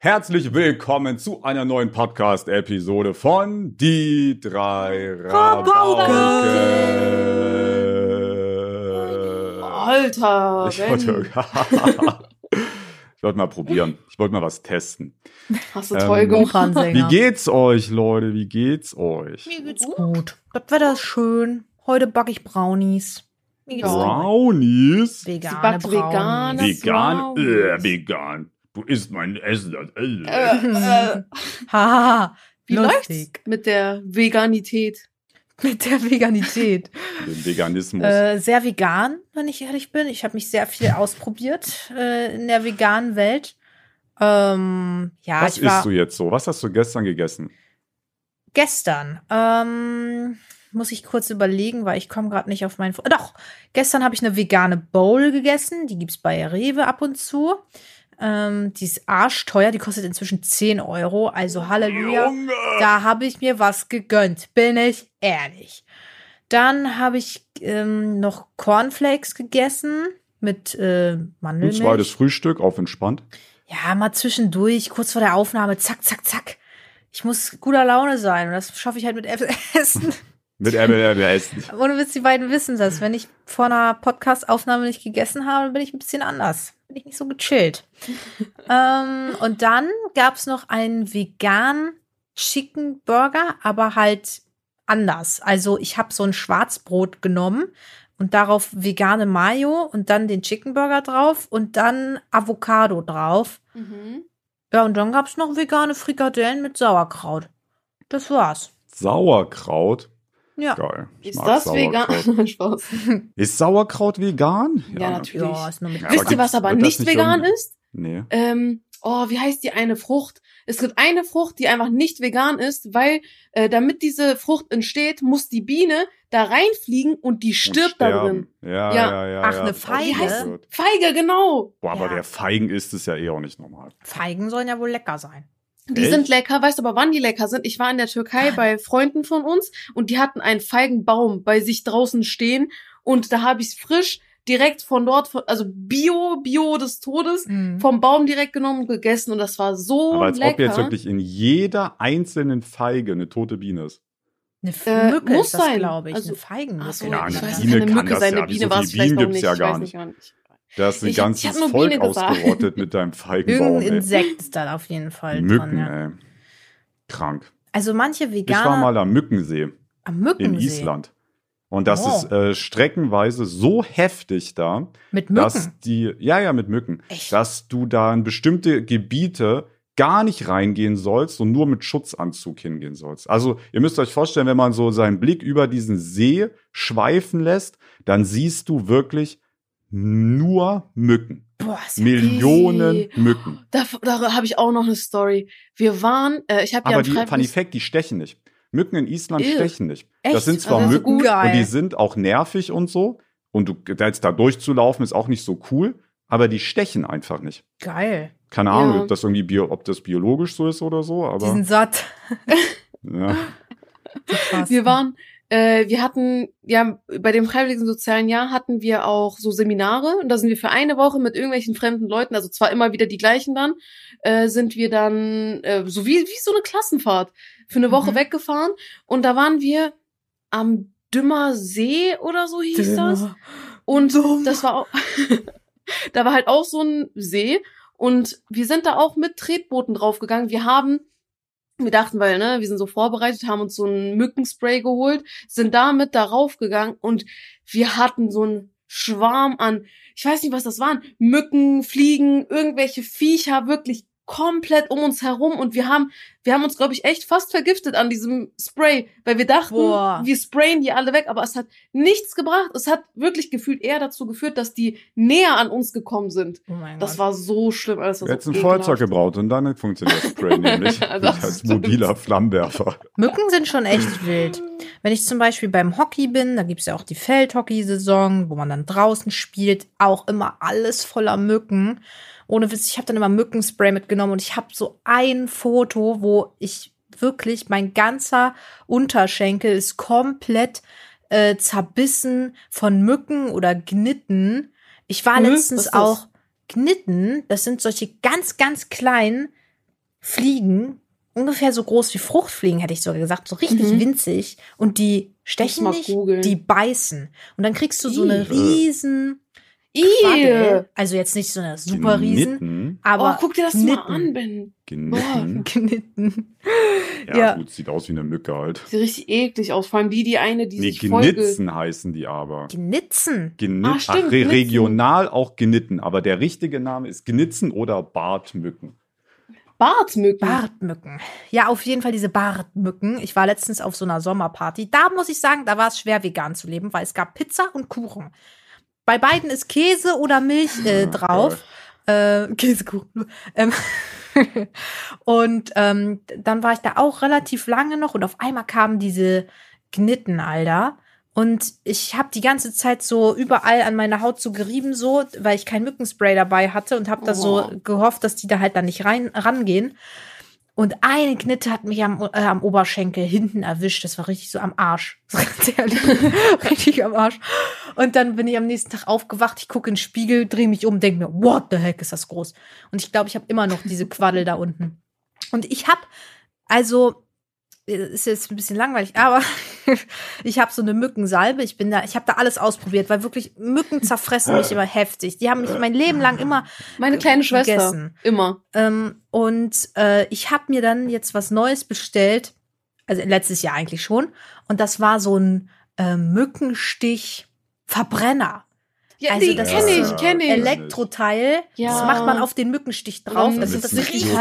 Herzlich willkommen zu einer neuen Podcast-Episode von Die drei Rabauken. Alter, Ich wollte, ich wollte mal probieren. Ich wollte mal was testen. hast du Ähm, toll gemacht. Wie geht's euch, Leute? Wie geht's euch? Mir geht's gut. Das Wetter ist schön. Heute backe ich Brownies. Gut. Brownies? Vegane backt Brownies. vegan. Vegan? Brownies. Äh, vegan. Du isst mein Essen. Äh. Äh, äh, Haha. wie lustig. läuft's mit der Veganität? Mit der Veganität. Den Veganismus. äh, sehr vegan, wenn ich ehrlich bin. Ich habe mich sehr viel ausprobiert äh, in der veganen Welt. Ähm, ja, was ich war isst du jetzt so? Was hast du gestern gegessen? gestern. Ähm, muss ich kurz überlegen, weil ich komme gerade nicht auf meinen. Doch, gestern habe ich eine vegane Bowl gegessen. Die gibt's bei Rewe ab und zu. Ähm, die ist arschteuer. Die kostet inzwischen 10 Euro. Also Halleluja. Junge! Da habe ich mir was gegönnt. Bin ich ehrlich. Dann habe ich ähm, noch Cornflakes gegessen mit äh, Ein Mandelmilch. zweites Frühstück auf entspannt. Ja, mal zwischendurch, kurz vor der Aufnahme, zack, zack, zack. Ich muss guter Laune sein und das schaffe ich halt mit Essen. Mit RBRBS. Ohne Witz, die beiden wissen das. Wenn ich vor einer Podcast-Aufnahme nicht gegessen habe, dann bin ich ein bisschen anders. Bin ich nicht so gechillt. ähm, und dann gab's noch einen vegan Chicken Burger, aber halt anders. Also ich habe so ein Schwarzbrot genommen und darauf vegane Mayo und dann den Chicken Burger drauf und dann Avocado drauf. Mhm. Ja, und dann gab's noch vegane Frikadellen mit Sauerkraut. Das war's. Sauerkraut. Ja. Geil. Ich Ist das Sauerkraut. vegan? Spaß. Ist Sauerkraut vegan? Ja, natürlich. Ja, ist nur mit Ja, Wisst ihr, was aber nicht nicht vegan ist? Nee. Ähm, oh, wie heißt die eine Frucht? Es gibt eine Frucht, die einfach nicht vegan ist, weil äh, damit diese Frucht entsteht, muss die Biene da reinfliegen und die Und stirbt da drin. Ja, Ja. ja, ja. Ach, ja. eine Feige? heißt. Feige, genau. Boah, aber Ja. der Feigen ist es ja eh auch nicht normal. Feigen sollen ja wohl lecker sein. Die Echt? sind lecker, weißt du aber, wann die lecker sind? Ich war in der Türkei bei Freunden von uns und die hatten einen Feigenbaum bei sich draußen stehen und da habe ich frisch direkt von dort, von, also Bio, Bio des Todes, Mhm. vom Baum direkt genommen und gegessen und das war so aber als lecker. ob jetzt wirklich in jeder einzelnen Feige eine tote Biene ist. Eine F- Äh, Mücke muss ist das, sein. glaube ich. Also- eine Feigenmücke. Ach so, Ja, ich eine weiß, Biene kann eine kann Mücke das sein, ja. eine Biene war es vielleicht gibt's nicht. ja ich gar weiß nicht. gar nicht. Da ist ein Ich ganzes ich Volk Biene gesagt. ausgerottet mit deinem Feigenbaum. Irgendein. Insekt ist da auf jeden Fall Mücken, dran. Ja. ey. Krank. Also manche Ich war Veganer mal am Mückensee am in Mückensee. Island. Und das Oh. ist äh, streckenweise so heftig da, Mit Mücken. dass die, ja, ja, mit Mücken, Echt? dass du da in bestimmte Gebiete gar nicht reingehen sollst und nur mit Schutzanzug hingehen sollst. Also ihr müsst euch vorstellen, wenn man so seinen Blick über diesen See schweifen lässt, dann siehst du wirklich nur Mücken. Boah, ist ja Millionen crazy. Mücken. Da, da habe ich auch noch eine Story. Wir waren, äh, ich habe ja Aber die, Funny Freiwilliges- Fact, die stechen nicht. Mücken in Island Ew. stechen nicht. Echt? Das sind zwar Also Mücken gut. Geil. und die sind auch nervig und so. Und du, da jetzt da durchzulaufen ist auch nicht so cool. Aber die stechen einfach nicht. Geil. Keine Ahnung, Ja. ob das irgendwie bio, ob das biologisch so ist oder so, Die aber sind satt. ja. Wir waren, äh, wir hatten, ja, bei dem Freiwilligen Sozialen Jahr hatten wir auch so Seminare und da sind wir für eine Woche mit irgendwelchen fremden Leuten, also zwar immer wieder die gleichen dann, äh, sind wir dann, äh, so wie, wie so eine Klassenfahrt, für eine Woche Mhm. weggefahren und da waren wir am Dümmer See oder so hieß das. Und das war auch, da war halt auch so ein See und wir sind da auch mit Tretbooten draufgegangen. Wir haben, wir dachten, weil, ne, wir sind so vorbereitet, haben uns so ein Mückenspray geholt, sind damit da raufgegangen und wir hatten so einen Schwarm an, ich weiß nicht, was das waren, Mücken, Fliegen, irgendwelche Viecher, wirklich komplett um uns herum und wir haben, wir haben uns, glaube ich, echt fast vergiftet an diesem Spray, weil wir dachten, Boah. wir sprayen die alle weg, aber es hat nichts gebracht. Es hat wirklich gefühlt eher dazu geführt, dass die näher an uns gekommen sind. Oh mein Das Gott. war so schlimm. Das war Jetzt so ein Feuerzeug ekelhaft. gebraut und dann funktioniert das Spray nämlich Das als stimmt. mobiler Flammenwerfer. Mücken sind schon echt wild. Wenn ich zum Beispiel beim Hockey bin, da gibt's ja auch die Feldhockey-Saison, wo man dann draußen spielt, auch immer alles voller Mücken. Ohne Witz, ich habe dann immer Mückenspray mitgenommen und ich habe so ein Foto, wo ich wirklich, mein ganzer Unterschenkel ist komplett äh, zerbissen von Mücken oder Gnitten. Ich war Hm, letztens auch Gnitten, das sind solche ganz, ganz kleinen Fliegen, ungefähr so groß wie Fruchtfliegen, hätte ich sogar gesagt, so richtig Mhm. winzig. Und die stechen nicht, googeln. die beißen. Und dann kriegst du so eine riesen. Quaddel. Also jetzt nicht so eine super riesen, Aber oh, guck dir das mal an, Ben. Genitten. Genitten. Ja, ja. gut, sieht aus wie eine Mücke halt. Sieht richtig eklig aus. Vor allem die, die eine, die Nee, sich. Genitzen heißen die aber. Genitzen. Genit Ah, Ach, stimmt, re Genitzen. regional auch genitten, aber der richtige Name ist Genitzen oder Bartmücken. Bartmücken. Bartmücken. Ja, auf jeden Fall diese Bartmücken. Ich war letztens auf so einer Sommerparty. Da muss ich sagen, da war es schwer, vegan zu leben, weil es gab Pizza und Kuchen. Bei beiden ist Käse oder Milch äh, Ja, drauf. Äh, Käsekuchen. Ähm, und ähm, dann war ich da auch relativ lange noch und auf einmal kamen diese Gnitten, Alter. Und ich habe die ganze Zeit so überall an meiner Haut so gerieben, so, weil ich kein Mückenspray dabei hatte und habe da so Oh. gehofft, dass die da halt dann nicht rein rangehen. Und eine Knitte hat mich am, äh, am Oberschenkel hinten erwischt. Das war richtig so am Arsch. Richtig am Arsch. Und dann bin ich am nächsten Tag aufgewacht. Ich gucke in den Spiegel, drehe mich um, denke mir, what the heck ist das groß? Und ich glaube, ich habe immer noch diese Quaddel da unten. Und ich habe, also, ist jetzt ein bisschen langweilig, aber ich habe so eine Mückensalbe. Ich bin da, ich habe da alles ausprobiert, weil wirklich Mücken zerfressen mich immer heftig. Die haben mich mein Leben lang immer Meine kleine Schwester. gegessen. Immer. ähm, und äh, ich habe mir dann jetzt was Neues bestellt, also letztes Jahr eigentlich schon. Und das war so ein äh, Mückenstich-Verbrenner. Ja, Also die das kenne ist ich, kenne ich. Elektroteil. Ja. Das macht man auf den Mückenstich drauf. Dann Das ist richtig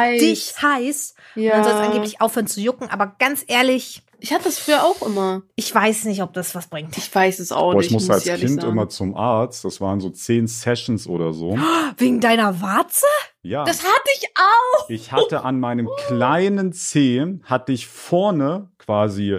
heiß. Und ja. dann soll es angeblich aufhören zu jucken. Aber ganz ehrlich, Ich hatte das früher auch immer. ich weiß nicht, ob das was bringt. Ich weiß es auch Boah, nicht. ich musste als ehrlich Kind sagen. immer zum Arzt. Das waren so zehn Sessions oder so. Wegen deiner Warze? Ja. Das hatte ich auch. Ich hatte an meinem kleinen Zeh, hatte ich vorne quasi,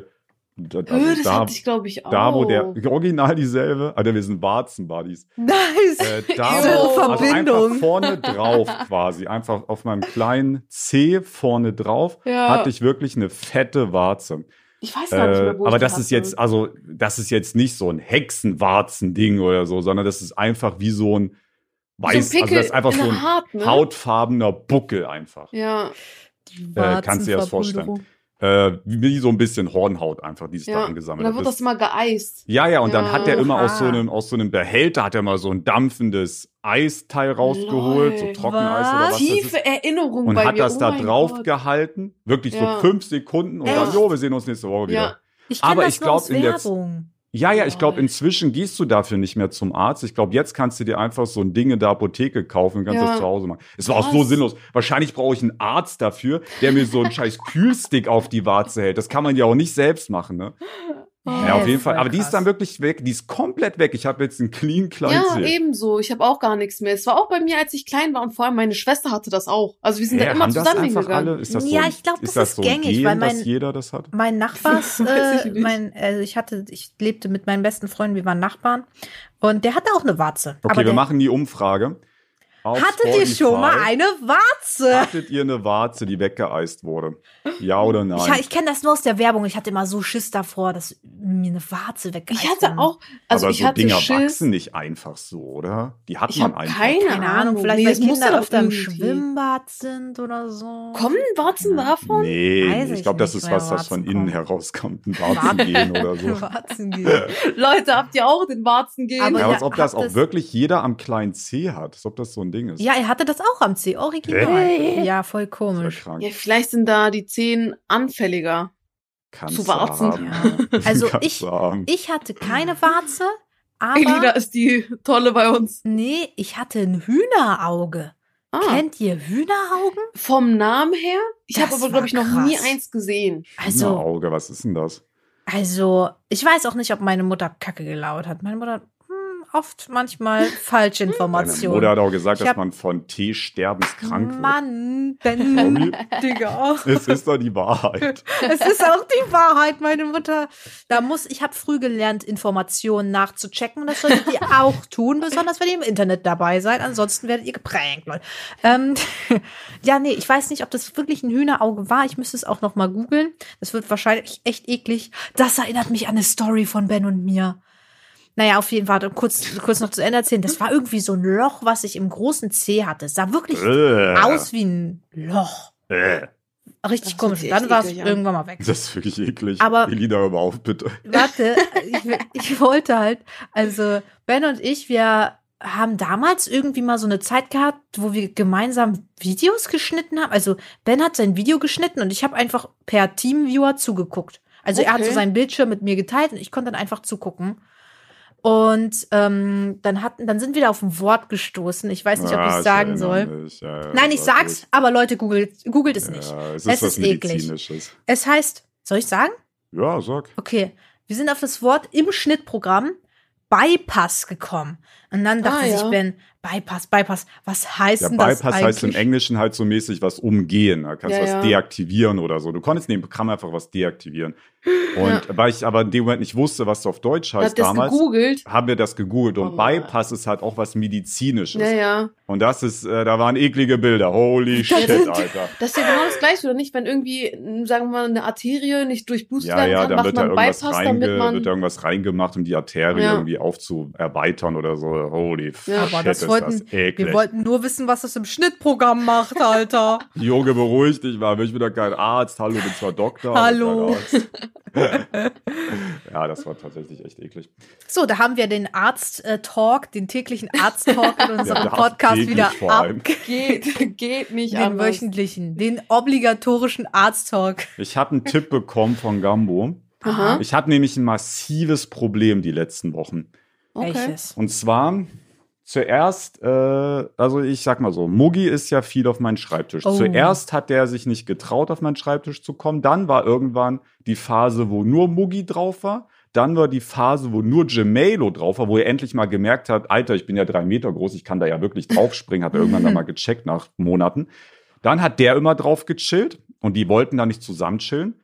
da, Hö, das da, hatte ich, glaube ich, auch. da wo der, original dieselbe, Alter, wir sind Warzen-Buddies. Nice. Äh, da, wo, also Verbindung. einfach vorne drauf quasi, einfach auf meinem kleinen C vorne drauf, Ja. hatte ich wirklich eine fette Warze. Ich weiß gar nicht Äh, mehr, wo aber ich das die ist hatte. jetzt, also, das ist jetzt nicht so ein Hexenwarzen-Ding oder so, sondern das ist einfach wie so ein weiß, so ein also das ist einfach in so ein Haut, ne? hautfarbener Buckel einfach. Ja, Äh, kannst du dir das vorstellen? Äh, wie so ein bisschen Hornhaut einfach, die sich da ja. Und angesammelt dann hat. wird das immer geeist. ja, ja, und dann Ja. hat er immer aus so einem, aus so einem Behälter, hat er mal so ein dampfendes Eisteil rausgeholt, so Lol. Trockeneis Was? oder was das Tiefe. Erinnerung Und bei hat mir. das oh da drauf Gott. gehalten, wirklich Ja. so fünf Sekunden und dann, Echt? jo, wir sehen uns nächste Woche wieder. Ja. Ich Aber das ich nur glaub, aus in der- Werbung. Ja, ja, ich glaube, inzwischen gehst du dafür nicht mehr zum Arzt. Ich glaube, jetzt kannst du dir einfach so ein Ding in der Apotheke kaufen und kannst Ja. das zu Hause machen. Es war auch so sinnlos. Wahrscheinlich brauche ich einen Arzt dafür, der mir so einen scheiß Kühlstick auf die Warze hält. Das kann man ja auch nicht selbst machen, ne? Ja, auf jeden Fall. Aber die ist krass. dann wirklich weg. Die ist komplett weg. Ich habe jetzt einen clean kleinen Ja, ebenso. Ich habe auch gar nichts mehr. Es war auch bei mir, als ich klein war und vor allem meine Schwester hatte das auch. Also wir sind Hä, da immer haben das zusammen einfach hingegangen. alle? Ist das Ja, so, ich glaub, ist das ist so gängig, Gen, weil mein- dass jeder das hat? Mein Nachbars, ich äh, mein, also ich hatte, ich lebte mit meinen besten Freunden, wir waren Nachbarn und der hatte auch eine Warze. Okay, aber wir der, machen die Umfrage. Auf Hattet ihr schon mal Spotify. eine Warze? Hattet ihr eine Warze, die weggeeist wurde? Ja oder nein? Ich, ich kenne das nur aus der Werbung. Ich hatte immer so Schiss davor, dass mir eine Warze weggeeist Ich hatte wurde. auch, also Aber ich so hatte Dinger Schiss. wachsen nicht einfach so, oder? Die hat Ich man einfach. keine, Keine Ahnung, vielleicht Nee, weil ja Kinder öfter im Schwimmbad sind oder so. Kommen Warzen davon? Nee, Weiß ich ich glaube, das ist was, das von Warzen innen herauskommt. Ein Warzengehen oder so. Warzen gehen. Leute, habt ihr auch den Warzen gehen? Aber Ja, ja, als ob das auch wirklich jeder am kleinen C hat. Als ob das so ein Ding ist. Ja, er hatte das auch am C, original. Hä? Ja, voll komisch. krank. ja, vielleicht sind da die Zehen anfälliger. Kannst zu du Warzen. haben. Ja. Also ich, haben. ich hatte keine Warze, Elida aber ist die Tolle bei uns. nee, ich hatte ein Hühnerauge. Ah, Kennt ihr Hühneraugen? vom Namen her? Ich habe aber, glaube ich, noch war nie krass. eins gesehen. Also, Auge, was ist denn das? also, ich weiß auch nicht, ob meine Mutter Kacke gelauert hat. Meine Mutter oft manchmal falsche Meine Informationen. Mutter hat auch gesagt, dass man von Tee sterbenskrank wird. Mann? Ben, Digga. Es ist doch die Wahrheit. Es ist auch die Wahrheit, meine Mutter. Da muss, ich habe früh gelernt, Informationen nachzuchecken. Das solltet ihr auch tun, besonders wenn ihr im Internet dabei seid. Ansonsten werdet ihr geprankt, Leute. Ähm, ja, nee, ich weiß nicht, ob das wirklich ein Hühnerauge war. Ich müsste es auch noch mal googeln. Das wird wahrscheinlich echt eklig. Das erinnert mich an eine Story von Ben und mir. Naja, auf jeden Fall, kurz, kurz noch zu Ende erzählen. Das war irgendwie so ein Loch, was ich im großen C hatte. Es sah wirklich Äh. aus wie ein Loch. Äh. Richtig Das komisch. Dann war es irgendwann mal weg. Das ist wirklich eklig. Aber- Elina, hör mal auf, bitte. Warte, ich, ich wollte halt, also Ben und ich, wir haben damals irgendwie mal so eine Zeit gehabt, wo wir gemeinsam Videos geschnitten haben. Also Ben hat sein Video geschnitten und ich habe einfach per Teamviewer zugeguckt. Also er hat so Okay. seinen Bildschirm mit mir geteilt und ich konnte dann einfach zugucken. Und ähm, dann hatten, dann sind wir da auf ein Wort gestoßen. Ich weiß nicht, ob ich Ah, es sagen soll. Ja, ja, Nein, ich sag sag's, ruhig. aber Leute, googelt, googelt es nicht. Es ist Es ist eklig. Medizinisches. Es heißt, soll ich sagen? Ja, sag. Okay, wir sind auf das Wort im Schnittprogramm Bypass gekommen. Und dann dachte Ah, sich. Ben, Bypass, Bypass, was heißt Ja, denn das Bypass eigentlich? heißt im Englischen halt so mäßig was umgehen. Da kannst du Ja, was ja. deaktivieren oder so. Du konntest in dem Programm einfach was deaktivieren. Und weil ich aber in dem Moment nicht wusste, was das auf Deutsch heißt das damals, gegoogelt? haben wir das gegoogelt. Und Oh. Bypass ist halt auch was Medizinisches. Ja, ja. Und das ist, äh, da waren eklige Bilder. Holy shit, Alter. Das ist ja genau das Gleiche, oder nicht? Wenn irgendwie, sagen wir mal, eine Arterie nicht durchblutet Ja, werden ja, kann, dann macht wird da man irgendwas, Bypass, reinge damit man. wird da irgendwas reingemacht, um die Arterie Ja. irgendwie aufzuerweitern oder so. Holy Ja. Aber shit, das ist wollten- wir wollten nur wissen, was das im Schnittprogramm macht, Alter. Junge, beruhig dich mal. Ich bin doch kein Arzt. Hallo, bin zwar Doktor. Hallo. ja, das war tatsächlich echt eklig. so, da haben wir den Arzt-Talk, den täglichen Arzt-Talk in unserem Ja, Podcast wieder vor allem. ab. Geht, geht nicht Den anders. wöchentlichen, den obligatorischen Arzt-Talk. Ich habe einen Tipp bekommen von Gambo. Aha. Ich hatte nämlich ein massives Problem die letzten Wochen. Okay. Welches? Und zwar zuerst, äh, also ich sag mal so, Muggi ist ja viel auf meinen Schreibtisch. Oh. Zuerst hat der sich nicht getraut, auf meinen Schreibtisch zu kommen. Dann war irgendwann die Phase, wo nur Muggi drauf war. Dann war die Phase, wo nur Gemelo drauf war, wo er endlich mal gemerkt hat, Alter, ich bin ja drei Meter groß, ich kann da ja wirklich draufspringen, hat er irgendwann dann mal gecheckt nach Monaten. Dann hat der immer drauf gechillt und die wollten da nicht zusammen chillen.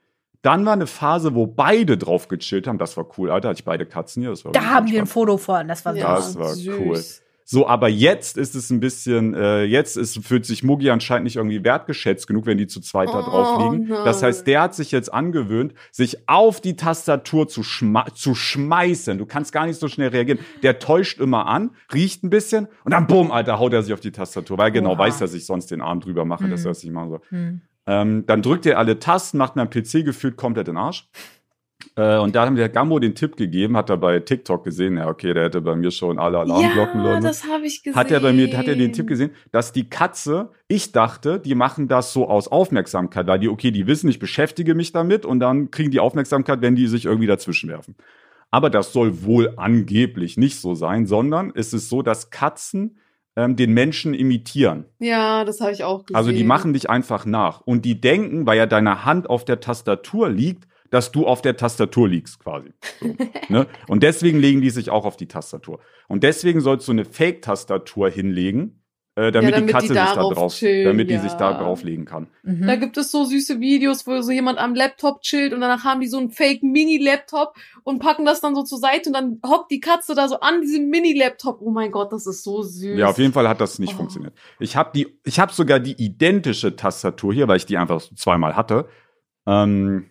Dann war eine Phase, wo beide drauf gechillt haben. Das war cool, Alter. Hatte ich beide Katzen hier. Das war Da haben wir ein. Foto von, das war Ja, Das war süß. cool. So, aber jetzt ist es ein bisschen, äh, jetzt ist, fühlt sich Mugi anscheinend nicht irgendwie wertgeschätzt genug, wenn die zu zweit da Oh, drauf liegen. nein. Das heißt, der hat sich jetzt angewöhnt, sich auf die Tastatur zu, schma zu schmeißen. Du kannst gar nicht so schnell reagieren. Der täuscht immer an, riecht ein bisschen und dann bumm, Alter, haut er sich auf die Tastatur, weil er genau Oha. weiß, dass ich sonst den Arm drüber mache, dass Hm. er das nicht machen soll. Hm. Ähm, dann drückt er alle Tasten, macht mein PC gefühlt komplett in den Arsch. Äh, und da haben der Gambo den Tipp gegeben, hat er bei TikTok gesehen, ja, okay, der hätte bei mir schon alle Alarmglocken Ja, das habe ich gesehen. Hat er bei mir, hat er den Tipp gesehen, dass die Katze, ich dachte, die machen das so aus Aufmerksamkeit, weil die, okay, die wissen, ich beschäftige mich damit und dann kriegen die Aufmerksamkeit, wenn die sich irgendwie dazwischen werfen. Aber das soll wohl angeblich nicht so sein, sondern es ist so, dass Katzen ähm, den Menschen imitieren. Ja, das habe ich auch gesehen. Also die machen dich einfach nach. Und die denken, weil ja deine Hand auf der Tastatur liegt, dass du auf der Tastatur liegst quasi. So, ne? Und deswegen legen die sich auch auf die Tastatur. Und deswegen sollst du eine Fake-Tastatur hinlegen, äh, damit, damit die die Katze sich da darauf drauf, chillen, damit die ja. sich da drauflegen kann. Mhm. Da gibt es so süße Videos, wo so jemand am Laptop chillt und danach haben die so einen fake Mini-Laptop und packen das dann so zur Seite und dann hockt die Katze da so an diesem Mini-Laptop. Oh mein Gott, das ist so süß. Ja, auf jeden Fall hat das nicht Oh. funktioniert. Ich habe die, ich habe sogar die identische Tastatur hier, weil ich die einfach so zweimal hatte. Ähm,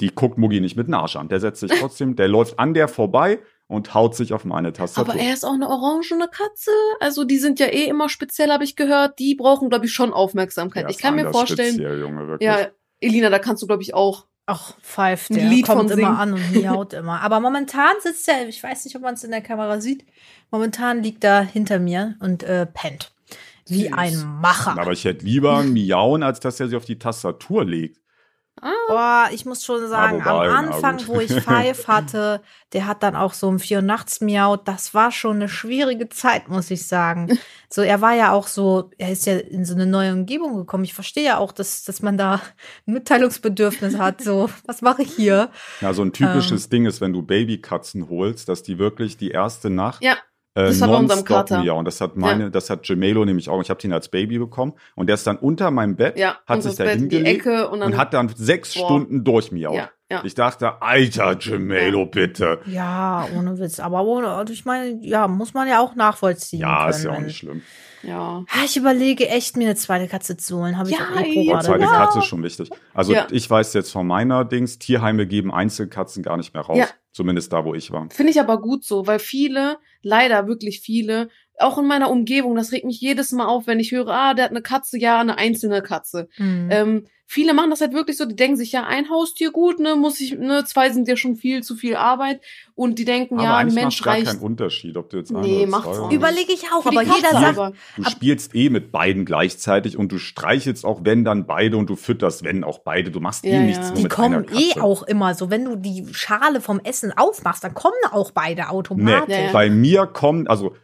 die guckt Mugi nicht mit Arsch an. Der setzt sich trotzdem, der läuft an der vorbei und haut sich auf meine Tastatur. Aber er ist auch eine orangene Katze. Also die sind ja eh immer speziell, habe ich gehört. Die brauchen, glaube ich, schon Aufmerksamkeit. Der ich kann mir vorstellen, Speziell, Junge, wirklich. ja, Elina, da kannst du, glaube ich, auch. Ach, pfeift, der Lied kommt von immer an und miaut immer. Aber momentan sitzt er, ich weiß nicht, ob man es in der Kamera sieht, momentan liegt er hinter mir und äh, pennt. Wie Süß. ein Macher. Aber ich hätte lieber ein Miauen, als dass er sich auf die Tastatur legt. Boah, ich muss schon sagen, wobei, am Anfang, wo ich Five hatte, der hat dann auch so um vier Uhr nachts miaut. Das war schon eine schwierige Zeit, muss ich sagen. So, er war ja auch so, er ist ja in so eine neue Umgebung gekommen. Ich verstehe ja auch, dass, dass man da ein Mitteilungsbedürfnis hat. So, was mache ich hier? Ja, so ein Ähm. typisches Ding ist, wenn du Babykatzen holst, dass die wirklich die erste Nacht Ja, äh, das war bei unserem Kater. miauen. Das hat meine, das hat Gemelo nämlich auch. Ich habe den als Baby bekommen und der ist dann unter meinem Bett, ja. hat sich da Bett in die hingelegt Ecke und und hat dann sechs Boah. Stunden durchmiaut. ja, ja. Ich dachte, alter Gemelo, bitte. Ja, ohne Witz. Aber ohne, also ich meine, ja, muss man ja auch nachvollziehen. Ja, können, ist ja auch nicht schlimm. ja. Ah, Ich überlege echt, mir eine zweite Katze zu holen. Habe ich Ja, auch eh gerade. zweite Ja. Katze ist schon wichtig. Also Ja. ich weiß jetzt von meiner Dings, Tierheime geben Einzelkatzen gar nicht mehr raus. Ja. Zumindest da, wo ich war. Finde ich aber gut so, weil viele leider wirklich viele, auch in meiner Umgebung, das regt mich jedes Mal auf, wenn ich höre, ah, der hat eine Katze, ja, eine einzelne Katze. Mhm. Ähm, viele machen das halt wirklich so, die denken sich, ja, ein Haustier gut, ne, muss ich, ne, zwei sind ja schon viel zu viel Arbeit und die denken, Aber ja, ein Mensch macht gar reicht. keinen Unterschied, ob du jetzt ein Nee, macht's zwei. Überlege ich auch, aber jeder sagt, aber. Du Ab- spielst eh mit beiden gleichzeitig und du streichelst auch, wenn dann beide und du fütterst, wenn auch beide. Du machst eh Ja, nichts ja. nur die mit kommen einer Katze. eh auch immer so. Wenn du die Schale vom Essen aufmachst, dann kommen auch beide Nee, automatisch. Ja, ja. bei mir kommt, also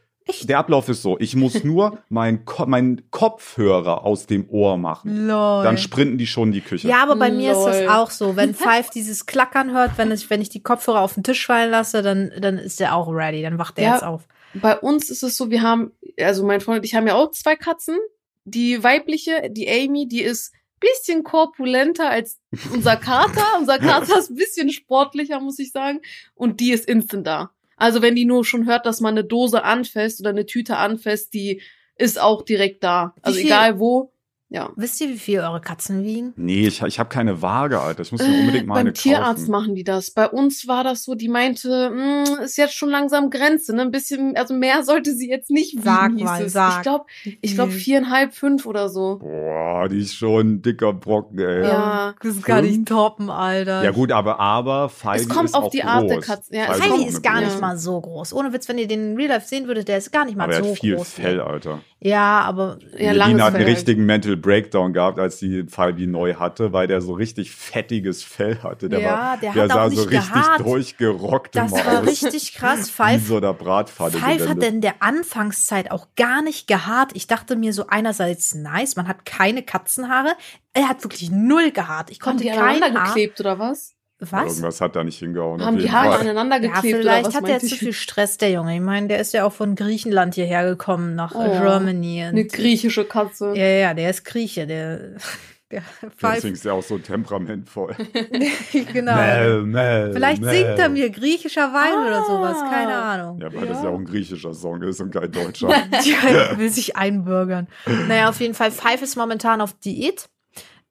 der Ablauf ist so, ich muss nur meinen Ko mein Kopfhörer aus dem Ohr machen. Lol. Dann sprinten die schon in die Küche. Ja, aber bei mir ist das Lol. auch so. Wenn Five dieses Klackern hört, wenn ich, wenn ich die Kopfhörer auf den Tisch fallen lasse, dann, dann ist der auch ready. Dann wacht der Ja. jetzt auf. Bei uns ist es so, wir haben, also mein Freund und ich haben ja auch zwei Katzen. Die weibliche, die Amy, die ist bisschen korpulenter als unser Kater. unser Kater ist ein bisschen sportlicher, muss ich sagen. Und die ist instant da. Also wenn die nur schon hört, dass man eine Dose anfasst oder eine Tüte anfasst, die ist auch direkt da. Also egal wo. Ja. Wisst ihr, wie viel eure Katzen wiegen? Nee, ich, ich habe keine Waage, Alter. Ich muss mir unbedingt mal eine Äh, Beim Tierarzt kaufen. machen die das. Bei uns war das so, die meinte, "Mm, ist jetzt schon langsam Grenze, ne? Ein bisschen, also mehr sollte sie jetzt nicht wiegen, Sag hieß mal, es. sag. Ich glaube, ich glaube Mhm. viereinhalb, fünf oder so. Boah, die ist schon ein dicker Brocken, ey. Ja, Ja. Das ist gar nicht Fünf? toppen, Alter. gut, aber, aber Feige Es kommt ist auf auch die groß. Art der Katze. Ja, auch ist gar nicht mal so groß. Ohne Witz, wenn ihr den in Real Life sehen würdet, der ist gar nicht mal Aber er so hat viel groß. Fell, Alter. Ja, aber Ja, langes hat einen Fell. richtigen Mental Breakdown gehabt, als die Falbi neu hatte, weil der so richtig fettiges Fell hatte. Der Ja, war, der der hat sah auch so richtig gehaart. durchgerockt das war aus. richtig krass. Wie Five, so der Bratpfanne Five hat in der Anfangszeit auch gar nicht gehaart. Ich dachte mir so einerseits nice, man hat keine Katzenhaare. Er hat wirklich null gehaart. Ich konnte kein Haar. geklebt oder was? Was? Irgendwas hat da nicht hingehauen. Haben die Haare aneinander Ja, geklebt oder vielleicht was hat er zu viel Stress, der Junge. Ich meine, der ist ja auch von Griechenland hierher gekommen, nach Oh, Germany. Eine griechische Katze. ja, ja, der ist Grieche, der, der Deswegen ist er auch so temperamentvoll. genau. Mel, Mel, Vielleicht Mel. singt er mir griechischer Wein oder sowas, Ah. keine Ahnung. Ja, weil das Ja. ja auch ein griechischer Song ist und kein deutscher. Ja, will sich einbürgern. Naja, auf jeden Fall, Five ist momentan auf Diät.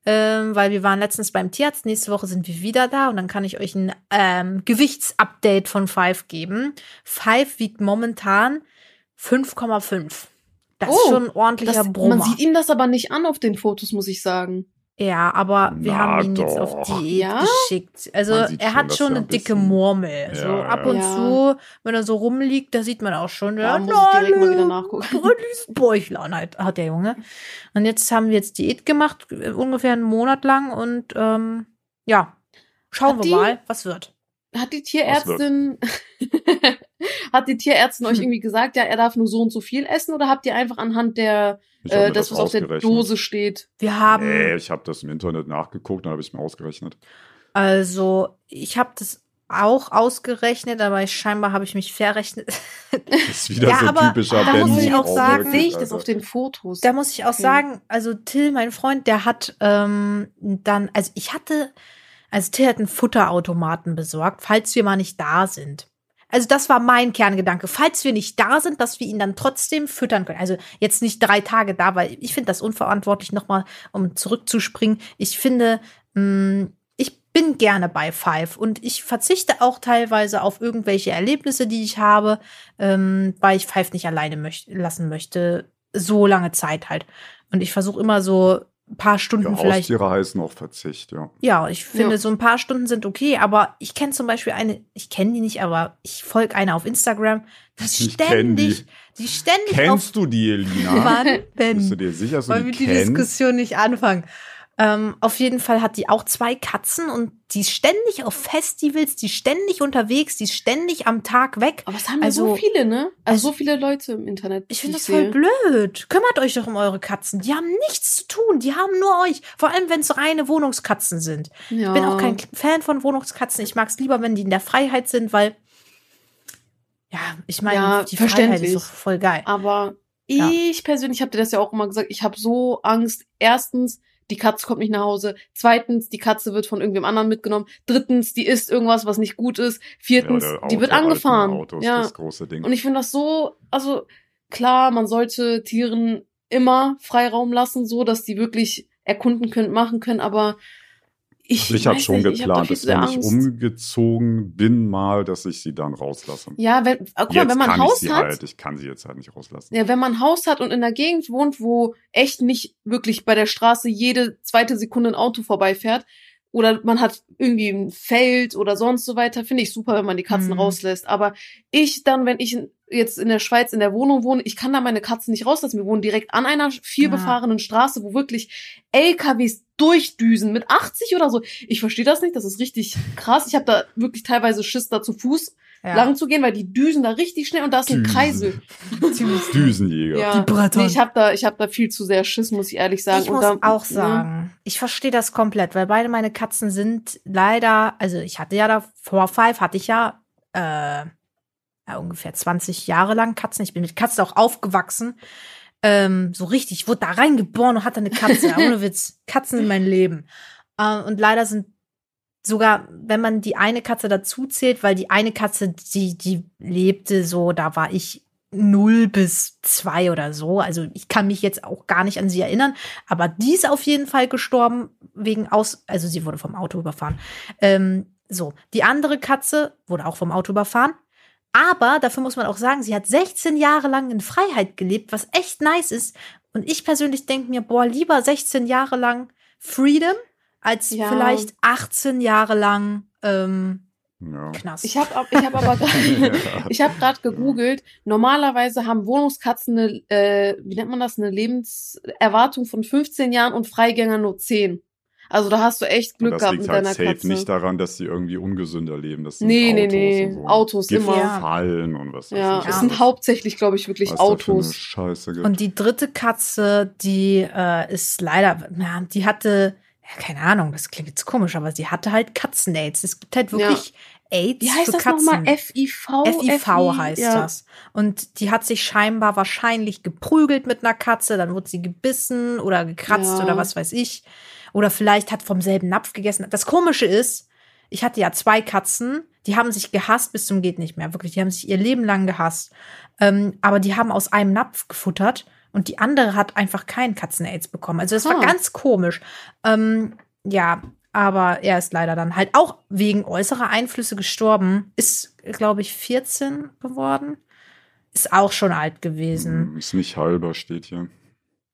Ähm, weil wir waren letztens beim Tierarzt. Nächste Woche sind wir wieder da und dann kann ich euch ein ähm, Gewichtsupdate von Five geben. Five wiegt momentan 5,5. Das ist Oh, schon ein ordentlicher Das, Brummer. man sieht ihm das aber nicht an auf den Fotos, muss ich sagen. Ja, aber wir Na haben ihn jetzt doch. auf Diät Ja? geschickt. Also er schon, hat schon er eine ein dicke Murmel. Also Ja, ab ja. und Ja. zu, wenn er so rumliegt, da sieht man auch schon, Da ja, muss ich direkt mal wieder nachgucken. Bäuchlein hat, hat der Junge. Und jetzt haben wir jetzt Diät gemacht, äh, ungefähr einen Monat lang und ähm, ja, schauen Hat wir die- mal, was wird. Hat die Tierärztin, hat die Tierärztin euch irgendwie gesagt, ja, er darf nur so und so viel essen oder habt ihr einfach anhand der, äh, das, was auf der. Dose steht? Wir haben, Nee, ich habe das im Internet nachgeguckt, dann habe ich mir ausgerechnet. also ich habe das auch ausgerechnet, aber ich, scheinbar habe ich mich verrechnet. Das ist wieder Ja, so aber typischer da muss ich auch sagen, Sehe ich das auf den Fotos? Da muss ich auch Okay. sagen, also Till, mein Freund, der hat ähm, dann, also ich hatte, also Till hat einen Futterautomaten besorgt, falls wir mal nicht da sind. Also das war mein Kerngedanke. Falls wir nicht da sind, dass wir ihn dann trotzdem füttern können. Also jetzt nicht drei Tage da, weil ich finde das unverantwortlich, nochmal, um zurückzuspringen. Ich finde, mh, ich bin gerne bei Five und ich verzichte auch teilweise auf irgendwelche Erlebnisse, die ich habe, ähm, weil ich Five nicht alleine möcht lassen möchte. So lange Zeit halt. Und ich versuche immer so paar Stunden Ja, vielleicht. Haustiere heißen auch Verzicht, ja. Ja, ich finde, Ja. so ein paar Stunden sind okay, aber ich kenne zum Beispiel eine, ich kenne die nicht, aber ich folge einer auf Instagram, das Ich kenn die. ständig, die ständig Kennst du die, Elina? Wann Bist du dir sicher, dass du Wollen wir die die? Diskussion nicht anfangen? Ähm, auf jeden Fall hat die auch zwei Katzen und die ist ständig auf Festivals, die ist ständig unterwegs, die ist ständig am Tag weg. Aber es haben ja Also- so viele, ne? Also Also- so viele Leute im Internet. Ich finde das voll blöd. Kümmert euch doch um eure Katzen. Die haben nichts zu tun. Die haben nur euch. Vor allem, wenn es reine Wohnungskatzen sind. Ja. Ich bin auch kein Fan von Wohnungskatzen. Ich mag es lieber, wenn die in der Freiheit sind, weil ja, ich meine, Ja, die Freiheit ist doch voll geil. Aber Ja. ich persönlich habe dir das ja auch immer gesagt, ich habe so Angst. Erstens, die Katze kommt nicht nach Hause. Zweitens, die Katze wird von irgendwem anderen mitgenommen. Drittens, die isst irgendwas, was nicht gut ist. Viertens, Ja, der die wird Auto- angefahren. Autos, ja. das große Ding. Und ich finde das so, also klar, man sollte Tieren immer Freiraum lassen, so dass die wirklich erkunden können, machen können, aber Ich, Ich habe schon nicht, hab geplant, viel dass wenn ich umgezogen bin mal, dass ich sie dann rauslasse. Ja, wenn, ah, guck mal, jetzt wenn man ein kann Haus ich sie hat, halt, ich kann sie jetzt halt nicht rauslassen. ja, wenn man ein Haus hat und in der Gegend wohnt, wo echt nicht wirklich bei der Straße jede zweite Sekunde ein Auto vorbeifährt, oder man hat irgendwie ein Feld oder sonst so weiter, finde ich super, wenn man die Katzen Mhm. rauslässt. Aber ich dann, wenn ich jetzt in der Schweiz in der Wohnung wohne, ich kann da meine Katzen nicht rauslassen. Wir wohnen direkt an einer viel Ja. befahrenen Straße, wo wirklich LKWs durchdüsen mit 80 oder so. Ich verstehe das nicht, das ist richtig krass. Ich habe da wirklich teilweise Schiss, da zu Fuß Ja. lang zu gehen, weil die düsen da richtig schnell und da ist ein Düsen. Kreisel. Düsenjäger. Ja, Die nee, ich habe da, ich habe da viel zu sehr Schiss, muss ich ehrlich sagen. Ich Und muss da, auch ne, sagen, ich verstehe das komplett, weil beide meine Katzen sind leider, also ich hatte ja da vor Five hatte ich ja, äh, ja ungefähr 20 Jahre lang Katzen. Ich bin mit Katzen auch aufgewachsen. Ähm, so richtig, ich wurde da reingeboren und hatte eine Katze. Ja, ohne Witz. Katzen in mein Leben. Äh, und leider sind sogar, wenn man die eine Katze dazu zählt, weil die eine Katze, die, die lebte so, da war ich null bis zwei oder so. Also ich kann mich jetzt auch gar nicht an sie erinnern. Aber die ist auf jeden Fall gestorben wegen aus, also sie wurde vom Auto überfahren. Ähm, so, die andere Katze wurde auch vom Auto überfahren. Aber dafür muss man auch sagen, sie hat 16 Jahre lang in Freiheit gelebt, was echt nice ist. Und ich persönlich denke mir, boah, lieber 16 Jahre lang Freedom als Ja. vielleicht 18 Jahre lang ähm, Ja. Knast. Ich habe ich hab aber gerade ich habe gerade gegoogelt. Normalerweise haben Wohnungskatzen eine, äh, wie nennt man das, eine Lebenserwartung von 15 Jahren und Freigänger nur 10. Also da hast du echt Glück das gehabt liegt mit halt deiner safe Katze. nicht daran, dass sie irgendwie ungesünder leben. Das sind Nee, nee, Autos nee. und so. Autos immer. Gefallen und was weiß ja, es Ja. sind hauptsächlich, glaube ich, wirklich was da für eine Autos. Scheiße gibt. Und die dritte Katze, die äh, ist leider, ja, die hatte, ja, keine Ahnung, das klingt jetzt komisch, aber sie hatte halt Katzen-Aids. Es gibt halt wirklich AIDS Wie heißt für das Katzen. nochmal? FIV? FIV heißt ja. das. Und die hat sich scheinbar wahrscheinlich geprügelt mit einer Katze, dann wurde sie gebissen oder gekratzt Ja. oder was weiß ich. Oder vielleicht hat vom selben Napf gegessen. Das Komische ist, ich hatte ja zwei Katzen, die haben sich gehasst bis zum geht nicht mehr. Wirklich, die haben sich ihr Leben lang gehasst. Ähm, aber die haben aus einem Napf gefuttert und die andere hat einfach keinen Katzen-Aids bekommen. Also das war ganz komisch. Ähm, ja, aber er ist leider dann halt auch wegen äußerer Einflüsse gestorben. Ist, glaube ich, 14 geworden. Ist auch schon alt gewesen. Hm, Ist nicht halber, steht hier.